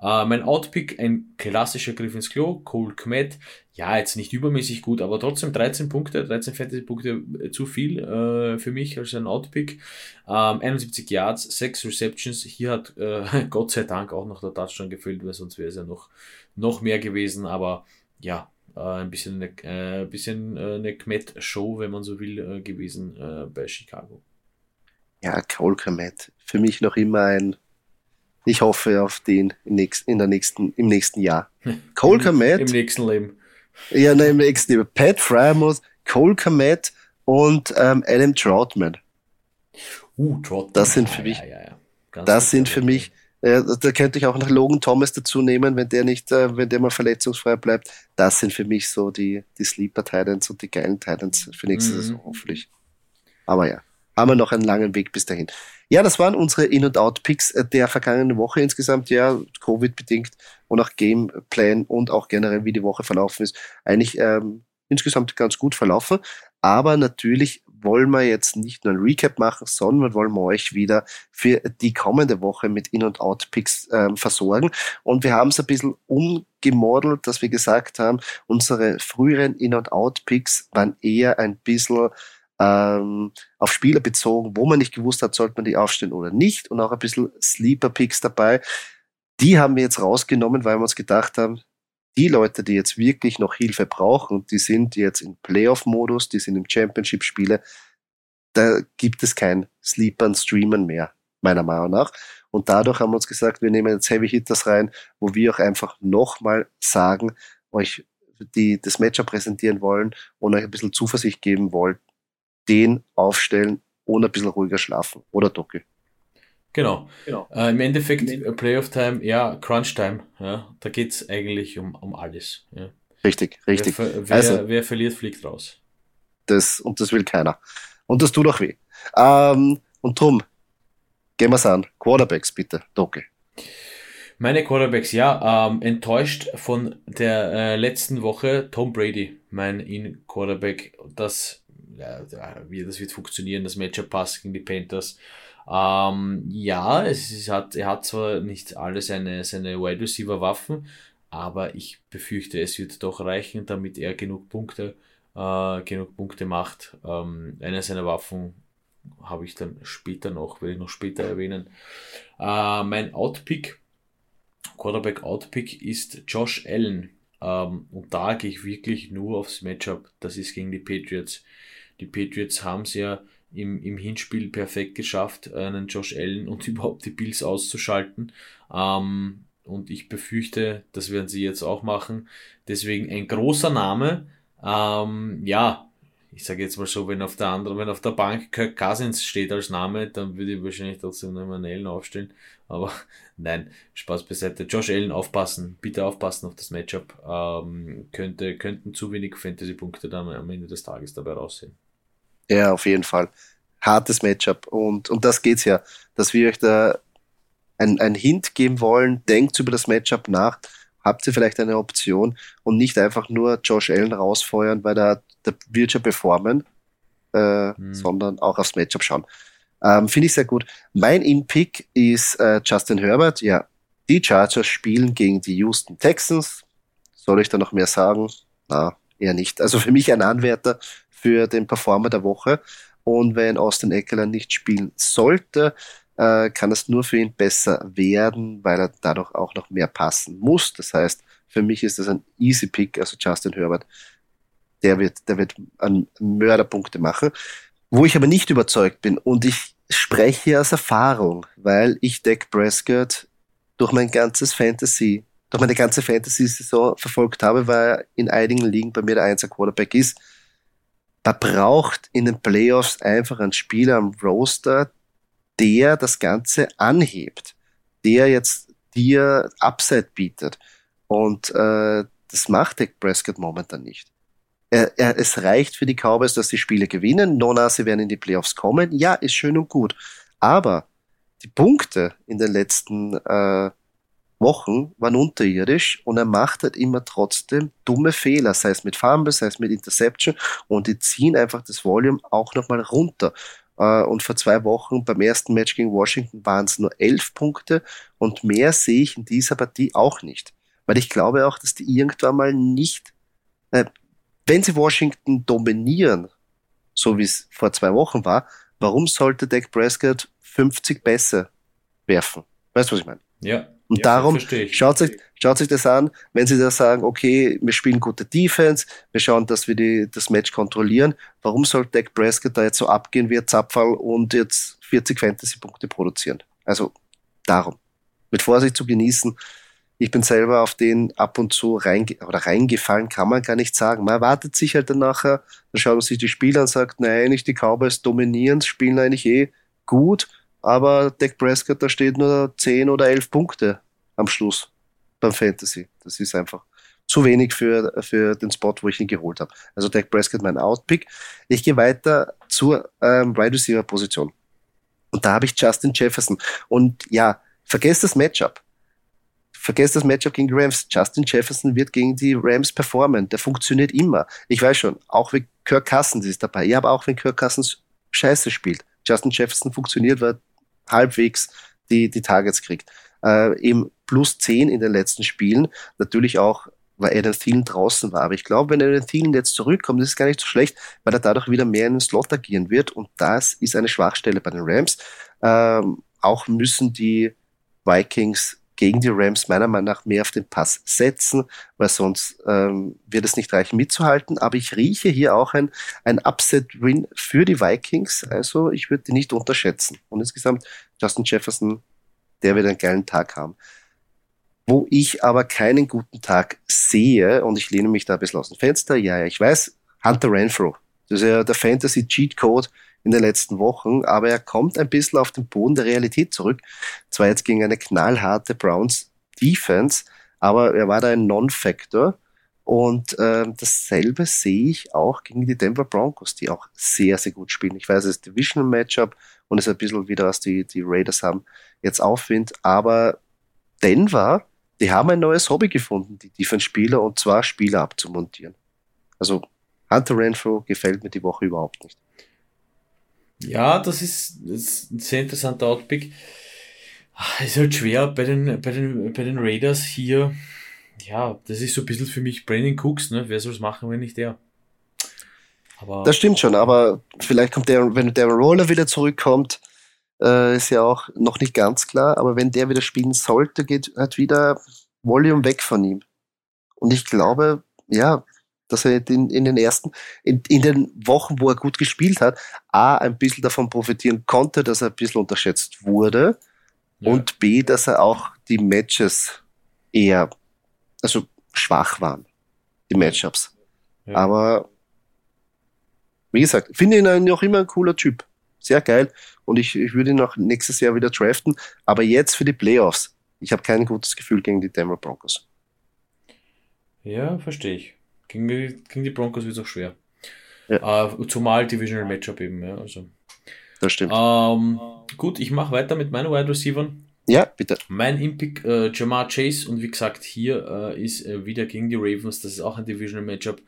Äh, mein Outpick, ein klassischer Griff ins Klo, Cole Kmet. Ja, jetzt nicht übermäßig gut, aber trotzdem 13 Punkte, 13 Fantasy-Punkte äh, zu viel äh, für mich als ein Outpick. Ähm, 71 Yards, 6 Receptions. Hier hat äh, (laughs) Gott sei Dank auch noch der Touchdown gefüllt, weil sonst wäre es ja noch, noch mehr gewesen. Aber ja, äh, ein bisschen eine, äh, bisschen äh, eine Kmet-Show, wenn man so will, äh, gewesen äh, bei Chicago. Ja, Cole Kmet. Für mich noch immer ein ich hoffe auf den im nächsten, in der nächsten, im nächsten Jahr. (laughs) Cole Komet. Im nächsten Leben. Ja, nein, im nächsten Leben. Pat Frymouth, Cole Komet und ähm, Adam Troutman. Uh, Troutman. Das sind für mich, ja, ja, ja. das sind für mich, äh, da könnte ich auch noch Logan Thomas dazu nehmen, wenn der nicht, äh, wenn der mal verletzungsfrei bleibt. Das sind für mich so die, die Sleeper Titans und die geilen Titans für nächste mhm. Saison hoffentlich. Aber ja. haben wir noch einen langen Weg bis dahin. Ja, das waren unsere In- und Out-Picks der vergangenen Woche insgesamt. Ja, Covid-bedingt und auch Gameplan und auch generell, wie die Woche verlaufen ist, eigentlich ähm, insgesamt ganz gut verlaufen. Aber natürlich wollen wir jetzt nicht nur ein Recap machen, sondern wollen wir euch wieder für die kommende Woche mit In- und Out-Picks ähm, versorgen. Und wir haben es ein bisschen umgemodelt, dass wir gesagt haben, unsere früheren In- und Out-Picks waren eher ein bisschen ähm, auf Spieler bezogen, wo man nicht gewusst hat, sollte man die aufstellen oder nicht. Und auch ein bisschen Sleeper-Picks dabei. Die haben wir jetzt rausgenommen, weil wir uns gedacht haben, die Leute, die jetzt wirklich noch Hilfe brauchen, die sind jetzt im Playoff-Modus, die sind im Championship-Spiele, da gibt es kein Sleepern, Streamen mehr, meiner Meinung nach. Und dadurch haben wir uns gesagt, wir nehmen jetzt Heavy Hitters rein, wo wir auch einfach nochmal sagen, euch die das Matchup präsentieren wollen und euch ein bisschen Zuversicht geben wollen, den aufstellen und ein bisschen ruhiger schlafen. Oder Docke? Genau. genau. Äh, Im Endeffekt, äh, Playoff Time, ja, Crunch Time. Ja, da geht's eigentlich um, um alles. Ja. Richtig, richtig. Wer, wer, also, wer verliert, fliegt raus. Das, und das will keiner. Und das tut auch weh. Ähm, und drum, gehen wir's an. Quarterbacks, bitte, Docke. Meine Quarterbacks, ja, ähm, enttäuscht von der äh, letzten Woche Tom Brady, mein In-Quarterback. Das, ja, wie das wird funktionieren, das Matchup passt gegen die Panthers. Ähm, ja, es ist, hat, er hat zwar nicht alle seine, seine Wide Receiver Waffen, aber ich befürchte, es wird doch reichen, damit er genug Punkte, äh, genug Punkte macht. Ähm, eine seiner Waffen habe ich dann später noch, will ich noch später erwähnen. Äh, mein Outpick, Quarterback Outpick ist Josh Allen. Ähm, und da gehe ich wirklich nur aufs Matchup. Das ist gegen die Patriots. Die Patriots haben es ja im, im Hinspiel perfekt geschafft, einen Josh Allen und (laughs) überhaupt die Bills auszuschalten. Ähm, und ich befürchte, das werden sie jetzt auch machen. Deswegen ein großer Name. Ähm, ja, ich sage jetzt mal so, wenn auf der anderen, wenn auf der Bank Kirk Cousins steht als Name, dann würde ich wahrscheinlich trotzdem noch einen Allen aufstellen. Aber (laughs) nein, Spaß beiseite. Josh Allen aufpassen, bitte aufpassen auf das Matchup. Ähm, könnte, könnten zu wenig Fantasy-Punkte dann am Ende des Tages dabei raussehen. Ja, auf jeden Fall. Hartes Matchup. Und, und das geht's ja, dass wir euch da ein, ein Hint geben wollen. Denkt über das Matchup nach. Habt ihr vielleicht eine Option und nicht einfach nur Josh Allen rausfeuern, weil da, da wird schon performen, äh, hm. sondern auch aufs Matchup schauen. Ähm, Finde ich sehr gut. Mein In-Pick ist äh, Justin Herbert. Ja, die Chargers spielen gegen die Houston Texans. Soll ich da noch mehr sagen? Na, eher nicht. Also für mich ein Anwärter für den Performer der Woche. Und wenn Austin Eckler nicht spielen sollte, äh, kann es nur für ihn besser werden, weil er dadurch auch noch mehr passen muss. Das heißt, für mich ist das ein easy Pick, also Justin Herbert. Der wird, der wird an Mörderpunkte machen. Wo ich aber nicht überzeugt bin und ich spreche aus Erfahrung, weil ich Dak Prescott durch mein ganzes Fantasy, durch meine ganze Fantasy-Saison verfolgt habe, weil er in einigen Ligen bei mir der Einser Quarterback ist man braucht in den Playoffs einfach einen Spieler am Roster, der das Ganze anhebt, der jetzt dir Upside bietet. Und äh, das macht Dak Prescott momentan nicht. Er, er, es reicht für die Cowboys, dass die Spiele gewinnen. Nona, sie werden in die Playoffs kommen. Ja, ist schön und gut. Aber die Punkte in den letzten äh, Wochen waren unterirdisch und er macht halt immer trotzdem dumme Fehler, sei es mit Fumble, sei es mit Interception und die ziehen einfach das Volume auch nochmal runter. Äh, und vor zwei Wochen beim ersten Match gegen Washington waren es nur elf Punkte und mehr sehe ich in dieser Partie auch nicht. Weil ich glaube auch, dass die irgendwann mal nicht, äh, wenn sie Washington dominieren, so wie es vor zwei Wochen war, warum sollte Dak Prescott 50 Pässe werfen? Weißt du, was ich meine? Ja. Und ja, darum schaut sich, schaut sich das an, wenn sie da sagen, okay, wir spielen gute Defense, wir schauen, dass wir die, das Match kontrollieren. Warum soll Dak Prescott da jetzt so abgehen wie ein Zapfall und jetzt 40 Fantasy-Punkte produzieren? Also darum. Mit Vorsicht zu genießen. Ich bin selber auf den ab und zu reinge oder reingefallen, kann man gar nicht sagen. Man erwartet sich halt dann nachher, dann schaut man sich die Spiele an und sagt, nein, nicht die Cowboys dominieren, spielen eigentlich eh gut aber Dak Prescott, da steht nur 10 oder 11 Punkte am Schluss beim Fantasy. Das ist einfach zu wenig für, für den Spot, wo ich ihn geholt habe. Also Dak Prescott mein Outpick. Ich gehe weiter zur ähm, Wide Receiver Position. Und da habe ich Justin Jefferson. Und ja, vergesst das Matchup. Vergesst das Matchup gegen die Rams. Justin Jefferson wird gegen die Rams performen. Der funktioniert immer. Ich weiß schon, auch wenn Kirk Cousins ist dabei. Ja, aber auch wenn Kirk Cousins scheiße spielt. Justin Jefferson funktioniert, weil halbwegs die, die Targets kriegt. Äh, eben plus 10 in den letzten Spielen. Natürlich auch, weil Adam Thielen draußen war. Aber ich glaube, wenn Adam Thielen jetzt zurückkommt, ist es gar nicht so schlecht, weil er dadurch wieder mehr in den Slot agieren wird. Und das ist eine Schwachstelle bei den Rams. Ähm, auch müssen die Vikings gegen die Rams meiner Meinung nach mehr auf den Pass setzen, weil sonst ähm, wird es nicht reichen mitzuhalten. Aber ich rieche hier auch ein, ein Upset-Win für die Vikings. Also ich würde die nicht unterschätzen. Und insgesamt Justin Jefferson, der wird einen geilen Tag haben. Wo ich aber keinen guten Tag sehe, und ich lehne mich da ein bisschen aus dem Fenster, ja, ja ich weiß, Hunter Renfro. Das ist ja der Fantasy Cheat Code in den letzten Wochen, aber er kommt ein bisschen auf den Boden der Realität zurück. Zwar jetzt gegen eine knallharte Browns Defense, aber er war da ein Non-Factor. Und äh, dasselbe sehe ich auch gegen die Denver Broncos, die auch sehr, sehr gut spielen. Ich weiß, es ist Divisional Matchup und es ist ein bisschen wieder, was die, die Raiders haben, jetzt Aufwind. Aber Denver, die haben ein neues Hobby gefunden, die Defense-Spieler, und zwar Spieler abzumontieren. Also Hunter Renfro gefällt mir die Woche überhaupt nicht. Ja, das ist, das ist ein sehr interessanter Outpick. Ah, ist halt schwer bei den, bei den, bei den Raiders hier. Ja, das ist so ein bisschen für mich Brandon Cooks, ne? Wer soll es machen, wenn nicht der? Aber das stimmt schon, aber vielleicht kommt der, wenn der Roller wieder zurückkommt, äh, ist ja auch noch nicht ganz klar, aber wenn der wieder spielen sollte, geht halt wieder Volume weg von ihm. Und ich glaube, ja, dass er in, in den ersten, in, in den Wochen, wo er gut gespielt hat, A, ein bisschen davon profitieren konnte, dass er ein bisschen unterschätzt wurde ja. und B, dass er auch die Matches eher, also schwach waren, die Matchups. Ja. Aber wie gesagt, finde ihn noch immer ein cooler Typ. Sehr geil. Und ich, ich würde ihn auch nächstes Jahr wieder draften. Aber jetzt für die Playoffs. Ich habe kein gutes Gefühl gegen die Denver Broncos. Ja, verstehe ich. Gegen die, gegen die Broncos wird es auch schwer. Ja. Uh, zumal Divisional Matchup eben, ja. Also. Das stimmt. Ähm, gut, ich mache weiter mit meinen Wide Receivers. Ja, bitte. Mein Impick, äh, Jamar Chase, und wie gesagt, hier äh, ist äh, wieder gegen die Ravens, das ist auch ein Divisional Matchup.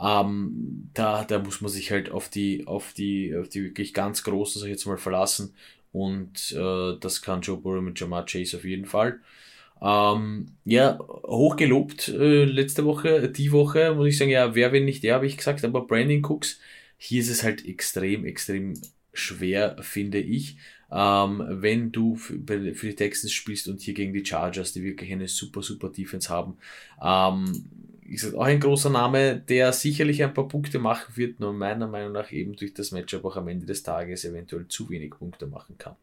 Ähm, da, da muss man sich halt auf die, auf die, auf die wirklich ganz großen, sag ich jetzt mal, verlassen. Und äh, das kann Joe Burrow mit Jamar Chase auf jeden Fall. Ähm, ja, hochgelobt äh, letzte Woche, die Woche, muss ich sagen, ja, wer wenn nicht der, habe ich gesagt, aber Brandon Cooks, hier ist es halt extrem, extrem schwer, finde ich. Ähm, wenn du für, für, die Texans spielst und hier gegen die Chargers, die wirklich eine super, super Defense haben, ähm, ist auch ein großer Name, der sicherlich ein paar Punkte machen wird, nur meiner Meinung nach eben durch das Matchup auch am Ende des Tages eventuell zu wenig Punkte machen kann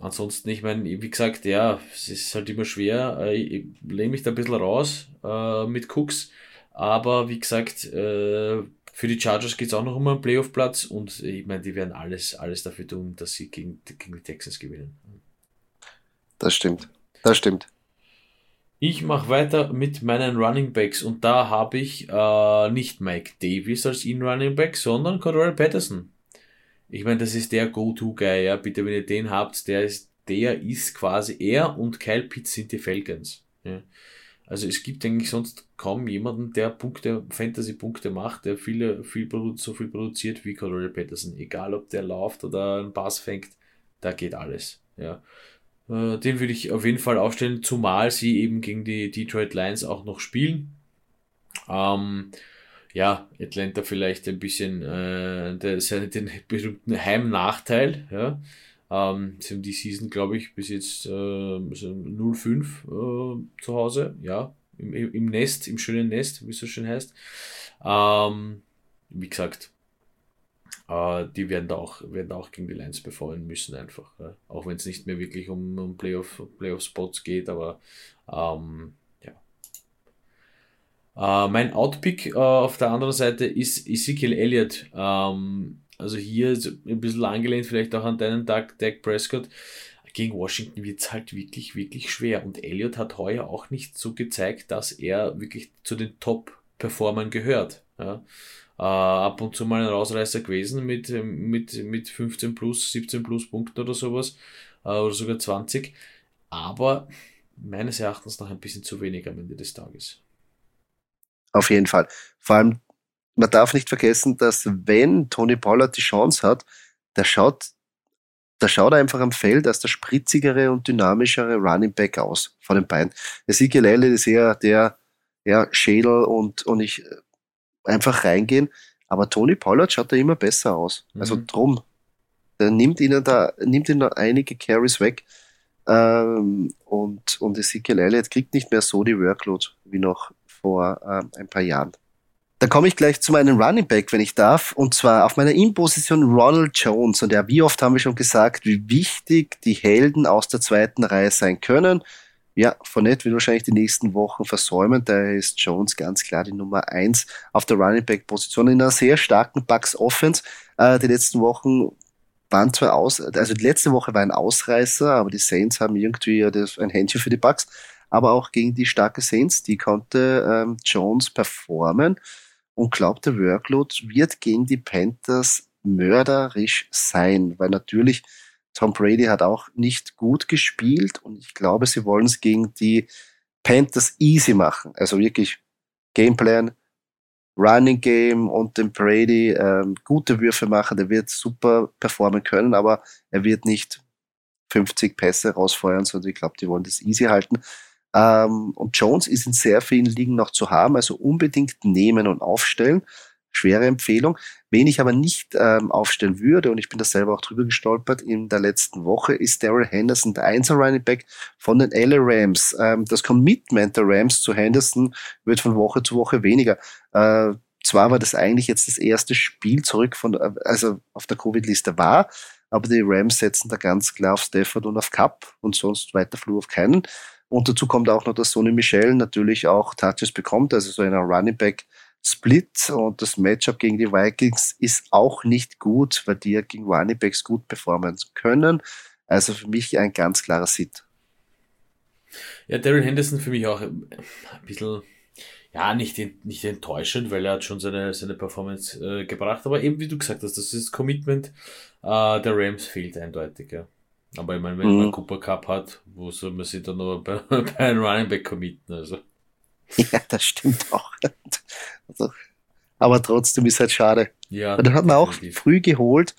ansonsten, ich meine, wie gesagt, ja, es ist halt immer schwer. Äh, ich lehne mich da ein bisschen raus äh, mit Cooks. Aber wie gesagt, äh, für die Chargers geht es auch noch um einen Playoff-Platz und ich meine, die werden alles, alles dafür tun, dass sie gegen, gegen die Texans gewinnen. Das stimmt. Das stimmt. Ich mache weiter mit meinen Running Backs und da habe ich äh, nicht Mike Davis als in Running Back, sondern Cordell Patterson. Ich meine, das ist der Go-To-Guy, ja. Bitte, wenn ihr den habt, der ist, der ist quasi er und Kyle Pitts sind die Falcons. Ja. Also es gibt eigentlich sonst kaum jemanden, der Punkte, Fantasy-Punkte macht, der viele, viel, so viel produziert wie Cordell Patterson. Egal ob der läuft oder einen Pass fängt, da geht alles. Ja. Äh, den würde ich auf jeden Fall aufstellen, zumal sie eben gegen die Detroit Lions auch noch spielen. Ähm, ja, Atlanta vielleicht ein bisschen äh, der, den berühmten Heimnachteil. Ja. Ähm, sie haben die Season, glaube ich, bis jetzt äh, 0-5 äh, zu Hause. Ja, im, im Nest, im schönen Nest, wie es so schön heißt. Ähm, wie gesagt, äh, die werden da, auch, werden da auch gegen die Lions befallen müssen, einfach. Ja. Auch wenn es nicht mehr wirklich um, um Playoff-Spots Playoff geht, aber ähm, äh, mein Outpick äh, auf der anderen Seite ist Ezekiel Elliott. Ähm, also hier ein bisschen angelehnt vielleicht auch an deinen Doug, Dak Prescott. Gegen Washington wird es halt wirklich, wirklich schwer. Und Elliott hat heuer auch nicht so gezeigt, dass er wirklich zu den Top-Performern gehört. Ja. äh, ab und zu mal ein Ausreißer gewesen mit, mit, mit 15 plus, 17 plus Punkten oder sowas, oder sogar 20. Aber meines Erachtens noch ein bisschen zu wenig am Ende des Tages. Auf jeden Fall. Vor allem, man darf nicht vergessen, dass wenn Tony Pollard die Chance hat, der schaut, der schaut einfach am Feld als der spritzigere und dynamischere Running Back aus von den beiden. Ezekiel Elliott ist eher der, ja, Schädel und, und ich äh, einfach reingehen. Aber Tony Pollard schaut da immer besser aus. Also mhm. Also drum. Der nimmt ihnen da, nimmt ihnen da einige Carries weg. Ähm, und, und Ezekiel Elliott kriegt nicht mehr so die Workload wie noch vor ähm, ein paar Jahren. Da komme ich gleich zu meinem Running Back, wenn ich darf. Und zwar auf meiner In-Position Ronald Jones. Und ja, wie oft haben wir schon gesagt, wie wichtig die Helden aus der zweiten Reihe sein können. Ja, Fournette wird wahrscheinlich die nächsten Wochen versäumen. Daher ist Jones ganz klar die Nummer eins auf der Running Back Position in einer sehr starken Bucks Offense. Äh, die letzten Wochen waren zwar aus, also die letzte Woche war ein Ausreißer, aber die Saints haben irgendwie ein Händchen für die Bucks. Aber auch gegen die starke Saints, die konnte ähm, Jones performen und glaubt, der Workload wird gegen die Panthers mörderisch sein, weil natürlich Tom Brady hat auch nicht gut gespielt und ich glaube, sie wollen es gegen die Panthers easy machen. Also wirklich Gameplan, Running Game und dem Brady ähm, gute Würfe machen. Der wird super performen können, aber er wird nicht 50 Pässe rausfeuern, sondern ich glaube, die wollen das easy halten. Ähm, und Jones ist in sehr vielen Ligen noch zu haben, also unbedingt nehmen und aufstellen. Schwere Empfehlung. Wen ich aber nicht ähm, aufstellen würde, und ich bin da selber auch drüber gestolpert in der letzten Woche, ist Daryl Henderson, der Einser Running Back von den LA Rams. Ähm, das Commitment der Rams zu Henderson wird von Woche zu Woche weniger. Äh, zwar war das eigentlich jetzt das erste Spiel zurück von, also auf der Covid-Liste war, aber die Rams setzen da ganz klar auf Stafford und auf Cup und sonst weiter Flur auf keinen. Und dazu kommt auch noch, dass Sonny Michel natürlich auch Touches bekommt, also so einer Running Back Split und das Matchup gegen die Vikings ist auch nicht gut, weil die ja gegen Running Backs gut performen können. Also für mich ein ganz klarer Sit. Ja, Daryl Henderson für mich auch ein bisschen, ja, nicht, nicht enttäuschend, weil er hat schon seine, seine Performance äh, gebracht, aber eben wie du gesagt hast, das ist Commitment äh, der Rams fehlt eindeutig, ja. Aber ich meine, wenn mhm. man Cooper Cup hat, wo soll man sich dann nur (laughs) bei, bei einem Running Back committen, also. Ja, das stimmt auch. Also, aber trotzdem ist halt schade. Ja. Und dann hat man auch früh geholt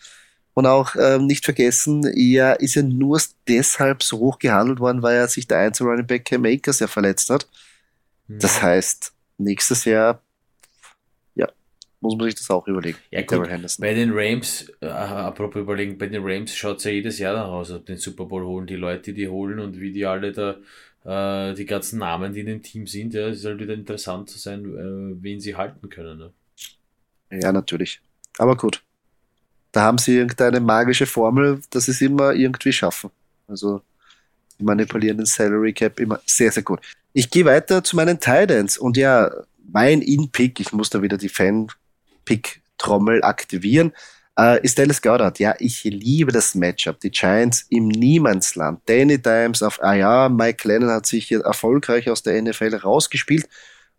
und auch ähm, nicht vergessen, er ist ja nur deshalb so hoch gehandelt worden, weil er sich der Einzel Running Back Cam Akers ja verletzt hat. Mhm. Das heißt, nächstes Jahr ja, muss man sich das auch überlegen. Ja, gut, bei den Rams, äh, apropos überlegen, bei den Rams schaut es ja jedes Jahr nach aus, ob den Super Bowl holen, die Leute, die holen und wie die alle da äh, die ganzen Namen, die in dem Team sind, ja, es soll halt wieder interessant zu sein, äh, wen sie halten können. Ne? Ja, natürlich. Aber gut. Da haben sie irgendeine magische Formel, dass sie es immer irgendwie schaffen. Also die manipulieren den Salary Cap immer sehr, sehr gut. Ich gehe weiter zu meinen Titans und ja, mein In-Pick, ich muss da wieder die Fan-Pick-Trommel aktivieren äh, ist Dallas Goddard. Ja, ich liebe das Matchup. Die Giants im Niemandsland. Danny Dimes auf, ah ja, Mike Lennon hat sich hier erfolgreich aus der NFL rausgespielt.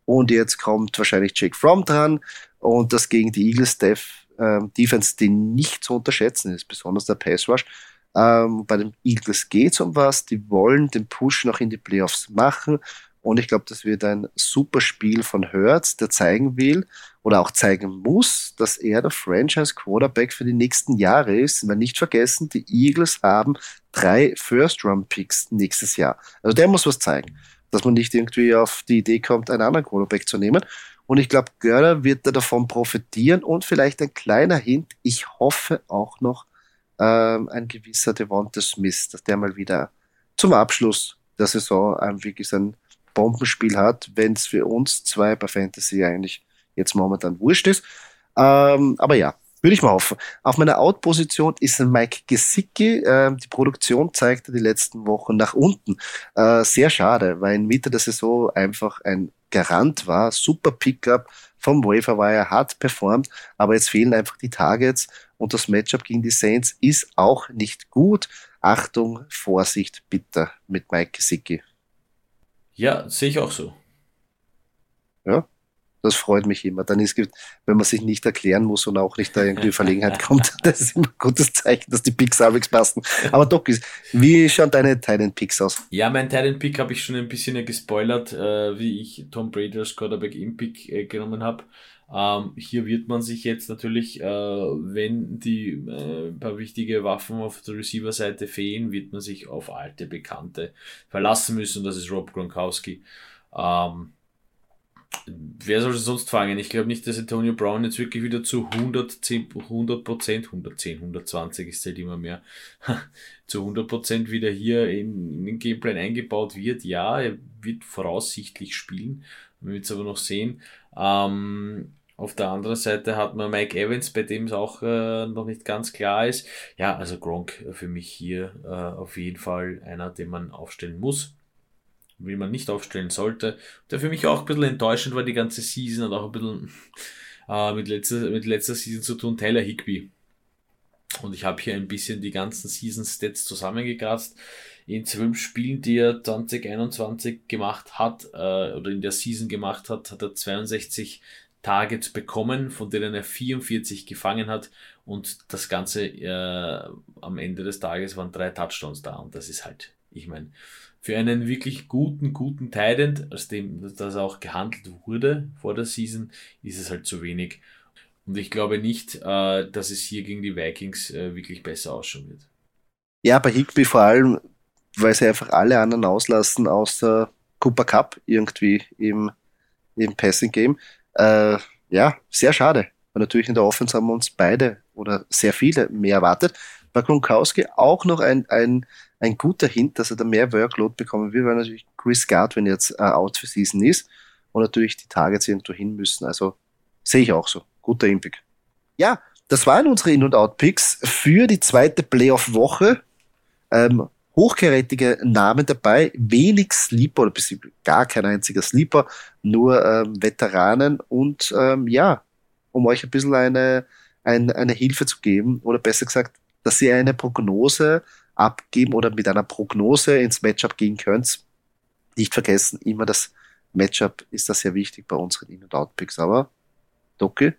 Und jetzt kommt wahrscheinlich Jake Fromm dran. Und das gegen die Eagles äh, Defense, die nicht zu unterschätzen ist, besonders der Pass Rush. Ähm, bei den Eagles geht es um was. Die wollen den Push noch in die Playoffs machen. Und ich glaube, das wird ein super Spiel von Hertz, der zeigen will oder auch zeigen muss, dass er der Franchise Quarterback für die nächsten Jahre ist. Weil nicht vergessen, die Eagles haben drei First-Round-Picks nächstes Jahr. Also der muss was zeigen, dass man nicht irgendwie auf die Idee kommt, einen anderen Quarterback zu nehmen. Und ich glaube, Görler wird da davon profitieren und vielleicht ein kleiner Hint. Ich hoffe auch noch ähm, ein gewisser Devonta Smith, dass der mal wieder zum Abschluss der Saison ähm, wirklich sein Bombenspiel hat, wenn es für uns zwei bei Fantasy eigentlich jetzt momentan wurscht ist. Ähm, aber ja, würde ich mal hoffen. Auf meiner Out-Position ist Mike Gesicki. Ähm, die Produktion zeigte die letzten Wochen nach unten. Äh, sehr schade, weil in Mitte der Saison einfach ein Garant war. Super Pickup vom Waferwire, hat performt, aber jetzt fehlen einfach die Targets und das Matchup gegen die Saints ist auch nicht gut. Achtung, Vorsicht, bitte mit Mike Gesicki. Ja, sehe ich auch so. Ja, Das freut mich immer. Dann ist, wenn man sich nicht erklären muss und auch nicht da irgendwie Verlegenheit (laughs) kommt, (laughs) das ist immer ein gutes Zeichen, dass die Picks halbwegs passen. Aber Doc, wie schauen deine Titan Picks aus? Ja, mein Titan Pick habe ich schon ein bisschen gespoilert, äh, wie ich Tom Brady als Quarterback im Pick äh, genommen habe. Ähm, hier wird man sich jetzt natürlich, äh, wenn die äh, paar wichtige Waffen auf der Receiver-Seite fehlen, wird man sich auf alte Bekannte verlassen müssen. Das ist Rob Gronkowski. Ähm, wer soll sonst fangen? Ich glaube nicht, dass Antonio Brown jetzt wirklich wieder zu 110, 100 Prozent, 110, 120 ist halt immer mehr, (laughs) zu 100 Prozent wieder hier in, in den Gameplan eingebaut wird. Ja, er wird voraussichtlich spielen. Wir werden es aber noch sehen. Ähm, auf der anderen Seite hat man Mike Evans, bei dem es auch äh, noch nicht ganz klar ist. Ja, also Gronk für mich hier äh, auf jeden Fall einer, den man aufstellen muss wie man nicht aufstellen sollte. Der für mich auch ein bisschen enttäuschend war die ganze Season und auch ein bisschen (laughs) äh, mit, letzter, mit letzter Season zu tun, Tyler Higby. Und ich habe hier ein bisschen die ganzen Season-Stats zusammengekratzt. In zwölf Spielen, die er 2021 gemacht hat, äh, oder in der Season gemacht hat, hat er 62 Targets bekommen, von denen er 44 gefangen hat. Und das Ganze äh, am Ende des Tages waren drei Touchdowns da. Und das ist halt, ich meine, für einen wirklich guten, guten Titan, aus dem das auch gehandelt wurde vor der Season, ist es halt zu wenig. Und ich glaube nicht, äh, dass es hier gegen die Vikings äh, wirklich besser ausschauen wird. Ja, bei Higby vor allem, weil sie einfach alle anderen auslassen, außer Cooper Cup irgendwie im, im Passing Game. Äh, ja, sehr schade. Und natürlich in der Offense haben wir uns beide oder sehr viele mehr erwartet. Bei Gronkowski auch noch ein, ein ein guter Hint, dass er da mehr Workload bekommen wird, weil natürlich Chris Godwin jetzt äh, out für Season ist und natürlich die Targets irgendwo hin müssen. Also sehe ich auch so. Guter Impick. Ja, das waren unsere In- und Out-Picks für die zweite Playoff-Woche. Ähm, hochkarätige Namen dabei, wenig Sleeper oder gar kein einziger Sleeper, nur ähm, Veteranen und ähm, ja, um euch ein bisschen eine, eine, eine Hilfe zu geben oder besser gesagt, dass ihr eine Prognose abgeben oder mit einer Prognose ins Matchup gehen könnt. Nicht vergessen, immer das Matchup ist das sehr wichtig bei unseren In- und Outpicks. Aber, Doki,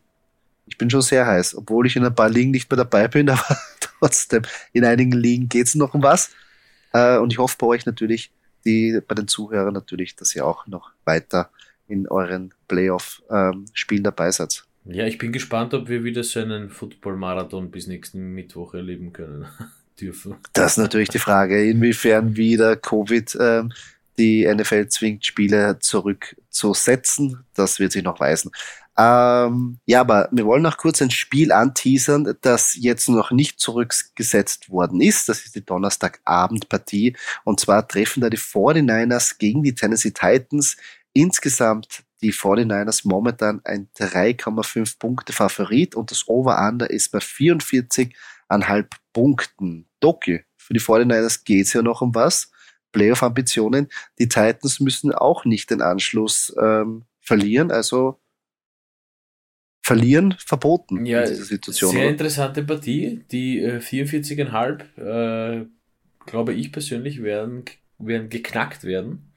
ich bin schon sehr heiß, obwohl ich in ein paar Ligen nicht mehr dabei bin, (laughs) aber trotzdem, in einigen Ligen geht es noch um was. Äh, und ich hoffe bei euch natürlich, die, bei den Zuhörern natürlich, dass ihr auch noch weiter in euren Playoff-Spielen ähm, dabei seid. Ja, ich bin gespannt, ob wir wieder so einen Football-Marathon bis nächsten Mittwoch erleben können. (laughs) dürfen. Das ist natürlich die Frage, inwiefern wieder Covid ähm, die NFL zwingt, Spiele zurückzusetzen. Das wird sich noch weisen. Ähm, ja, aber wir wollen noch kurz ein Spiel anteasern, das jetzt noch nicht zurückgesetzt worden ist. Das ist die Donnerstagabendpartie. Und zwar treffen da die 49ers gegen die Tennessee Titans. Insgesamt die 49ers momentan ein 3,5 Punkte Favorit und das Over-Under ist bei 44,5 Punkten. Doki, für die 49ers geht es ja noch um was. Playoff-Ambitionen. Die Titans müssen auch nicht den Anschluss ähm, verlieren. Also verlieren verboten ja, in dieser Situation. Sehr oder? interessante Partie. Die äh, 44,5, äh, glaube ich persönlich, werden, werden geknackt werden.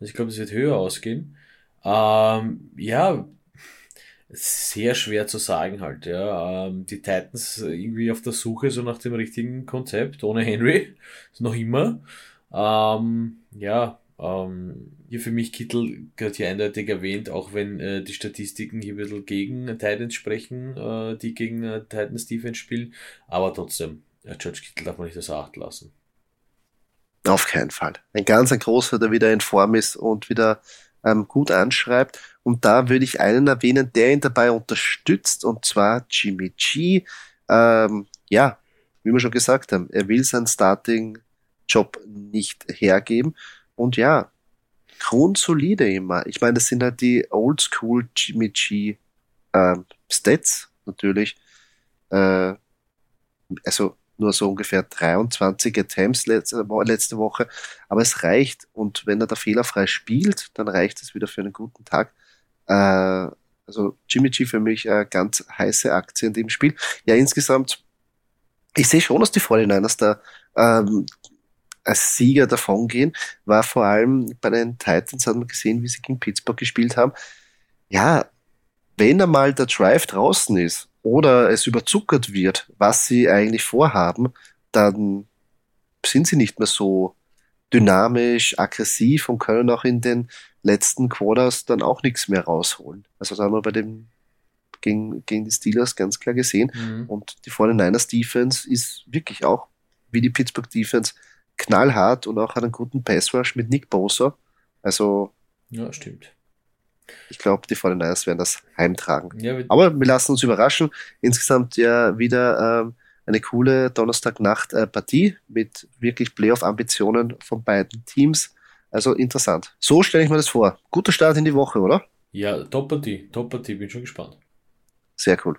Also ich glaube, es wird höher ausgehen. Ähm, ja, sehr schwer zu sagen halt, ja. Ähm, die Titans irgendwie auf der Suche so nach dem richtigen Konzept, ohne Henry, (laughs) noch immer. Ähm, ja, ähm, hier für mich Kittel gehört hier eindeutig erwähnt, auch wenn äh, die Statistiken hier ein bisschen gegen Titans sprechen, äh, die gegen äh, Titans Defense spielen, aber trotzdem, äh, George Kittel darf man nicht außer Acht lassen. Auf keinen Fall. Ein ganz ein großer, der wieder in Form ist und wieder ähm, gut anschreibt. Und da würde ich einen erwähnen, der ihn dabei unterstützt, und zwar Jimmy G. Ähm, ja, wie wir schon gesagt haben, er will seinen Starting-Job nicht hergeben. Und ja, grundsolide immer. Ich meine, das sind halt die Oldschool Jimmy G ähm, Stats natürlich. Äh, also nur so ungefähr 23 Attempts letzte, letzte Woche. Aber es reicht. Und wenn er da fehlerfrei spielt, dann reicht es wieder für einen guten Tag. Äh, also Jimmy G für mich äh, ganz heiße Aktie in dem Spiel. Ja, insgesamt, ich sehe schon, dass die 49ers da ähm, als Sieger davongehen, war vor allem bei den Titans, hat man gesehen, wie sie gegen Pittsburgh gespielt haben. Ja, wenn einmal der Drive draußen ist oder es überzuckert wird, was sie eigentlich vorhaben, dann sind sie nicht mehr so dynamisch, aggressiv und können auch in den letzten Quarters dann auch nichts mehr rausholen. Also das haben wir bei dem gegen, gegen die Steelers ganz klar gesehen. Mhm. Und die 49ers Defense ist wirklich auch, wie die Pittsburgh Defense, knallhart und auch hat einen guten Pass Rush mit Nick Bosa. Also. Ja, stimmt. Ich glaube, die 49ers werden das heimtragen. Ja, Aber wir lassen uns überraschen. Insgesamt ja wieder ähm, eine coole Donnerstagnacht-Partie äh, mit wirklich Playoff-Ambitionen von beiden Teams. Also interessant. So stelle ich mir das vor. Guter Start in die Woche, oder? Ja, Top-Partie. Top-Partie, bin schon gespannt. Sehr cool.